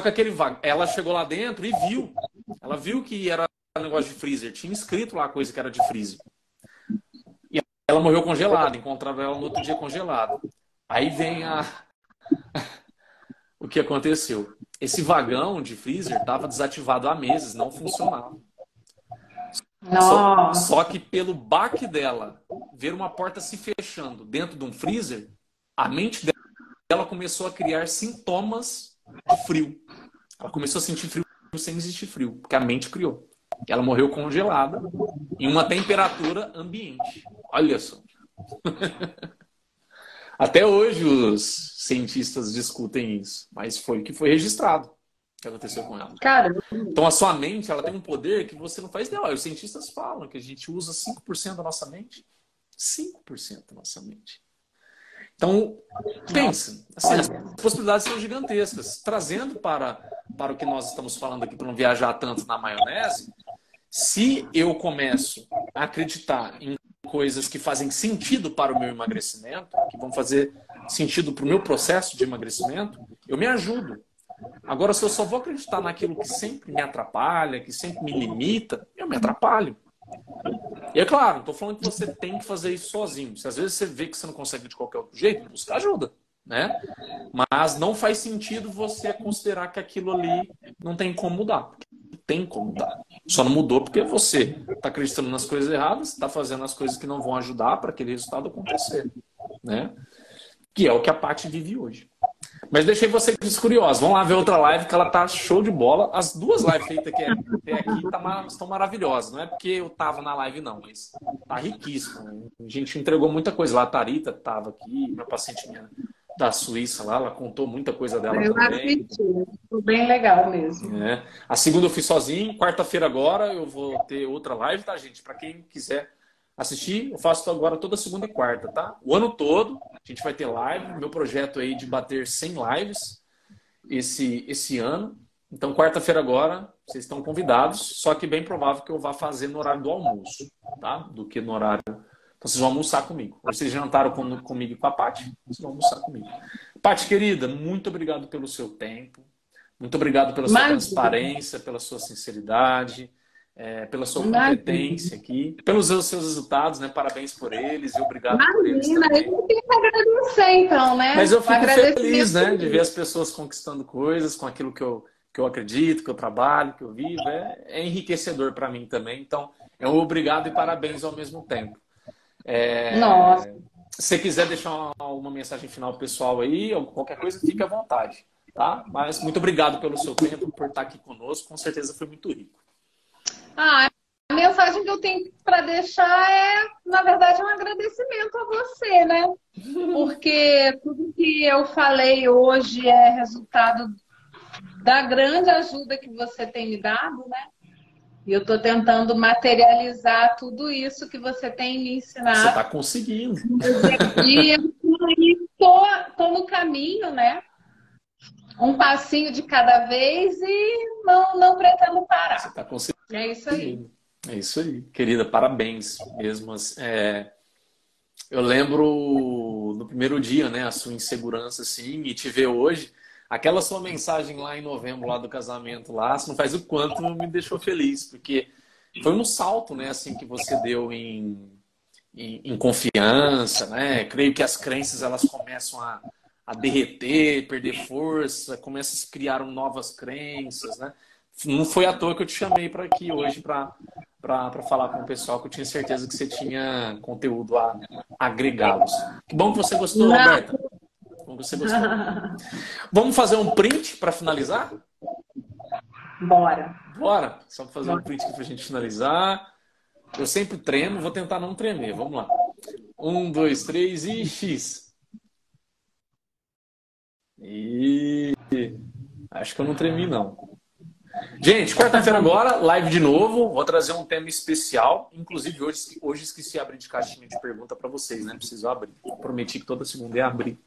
que aquele vagão, ela chegou lá dentro e viu. Ela viu que era negócio de freezer, tinha escrito lá a coisa que era de freezer. Ela morreu congelada, encontraram ela no outro dia congelada. Aí vem a. o que aconteceu? Esse vagão de freezer estava desativado há meses, não funcionava. Só, só, que pelo baque dela, ver uma porta se fechando dentro de um freezer, a mente dela começou a criar sintomas de frio. Ela começou a sentir frio sem existir frio, porque a mente criou. Ela morreu congelada em uma temperatura ambiente. Olha só. Até hoje os cientistas discutem isso, mas foi o que foi registrado que aconteceu com ela. Cara, então a sua mente ela tem um poder que você não faz ideia. Os cientistas falam que a gente usa 5% da nossa mente. 5% da nossa mente. Então, pensa, assim, as possibilidades são gigantescas. Trazendo para, para o que nós estamos falando aqui, para não viajar tanto na maionese, se eu começo a acreditar em coisas que fazem sentido para o meu emagrecimento, que vão fazer sentido para o meu processo de emagrecimento, eu me ajudo. Agora, se eu só vou acreditar naquilo que sempre me atrapalha, que sempre me limita, eu me atrapalho. E é claro, estou falando que você tem que fazer isso sozinho. Se às vezes você vê que você não consegue de qualquer outro jeito, busca ajuda. Né? Mas não faz sentido você considerar que aquilo ali não tem como mudar. Tem como mudar. Só não mudou porque você está acreditando nas coisas erradas, está fazendo as coisas que não vão ajudar para aquele resultado acontecer, né? Que é o que a Paty vive hoje. Mas deixei vocês curiosos. Vamos lá ver outra live que ela tá show de bola. As duas lives feitas aqui, aqui tá, estão maravilhosas. Não é porque eu tava na live, não, mas tá riquíssimo. A gente entregou muita coisa lá. A Tarita tava aqui, minha paciente minha da Suíça lá, ela contou muita coisa dela eu também. Foi bem legal mesmo. É. A segunda eu fiz sozinho. Quarta-feira agora eu vou ter outra live, tá, gente? Para quem quiser assistir, eu faço agora toda segunda e quarta, tá? O ano todo a gente vai ter live. Meu projeto aí de bater 100 lives esse, esse ano. Então, quarta-feira agora, vocês estão convidados, só que bem provável que eu vá fazer no horário do almoço, tá? Do que no horário. Então, vocês vão almoçar comigo. Vocês jantaram com, comigo e com a Paty, vocês vão almoçar comigo. Paty, querida, muito obrigado pelo seu tempo. Muito obrigado pela sua transparência, pela sua sinceridade é, pela sua competência aqui, pelos seus resultados, né? Parabéns por eles e obrigado Imagina, por eles. Também. Eu tenho que agradecer, então, né? Mas eu fico feliz, né? De ver as pessoas conquistando coisas com aquilo que eu, que eu acredito, que eu trabalho, que eu vivo. É, é enriquecedor para mim também. Então, é um obrigado e parabéns ao mesmo tempo. É, Nossa. Se você quiser deixar uma, uma mensagem final pessoal aí, ou qualquer coisa, fique à vontade. Tá? Mas muito obrigado pelo seu tempo, por estar aqui conosco. Com certeza foi muito rico. Ah, a mensagem que eu tenho para deixar é, na verdade, um agradecimento a você, né? Porque tudo que eu falei hoje é resultado da grande ajuda que você tem me dado, né? E eu estou tentando materializar tudo isso que você tem me ensinado. Você está conseguindo. E estou no caminho, né? Um passinho de cada vez e não, não pretendo parar. Você está conseguindo. É isso aí. É isso aí, querida, parabéns mesmo. É, eu lembro no primeiro dia, né, a sua insegurança assim, e te ver hoje. Aquela sua mensagem lá em novembro, lá do casamento, lá, não faz o quanto me deixou feliz, porque foi um salto, né, assim, que você deu em, em, em confiança, né? Creio que as crenças elas começam a, a derreter, perder força, começam a se criar novas crenças, né? não foi à toa que eu te chamei para aqui hoje para falar com o pessoal, que eu tinha certeza que você tinha conteúdo a, agregá-los. Que bom que você gostou, não. Roberta. Você gostou. Vamos fazer um print para finalizar? Bora. Bora. Só para fazer Bora. um print para a gente finalizar. Eu sempre tremo, vou tentar não tremer. Vamos lá. Um, dois, três e X. E acho que eu não tremi, não. Gente, quarta-feira agora, live de novo. Vou trazer um tema especial. Inclusive, hoje, hoje esqueci de abrir de caixinha de pergunta para vocês, né? Preciso abrir. Prometi que toda segunda ia abrir.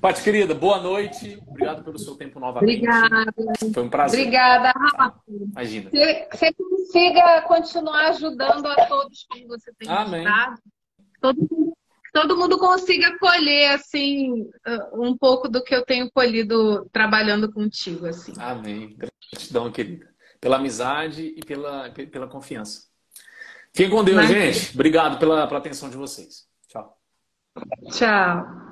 Paty, querida, boa noite. Obrigado pelo seu tempo novamente. Obrigada. Foi um prazer. Obrigada, Rafa. Imagina. Que você consiga continuar ajudando a todos como você tem Amém. ajudado. Todo mundo todo mundo consiga colher assim um pouco do que eu tenho colhido trabalhando contigo assim. Amém. Gratidão, querida, pela amizade e pela, pela confiança. Fiquem com Deus, Mas... gente. Obrigado pela, pela atenção de vocês. Tchau. Tchau.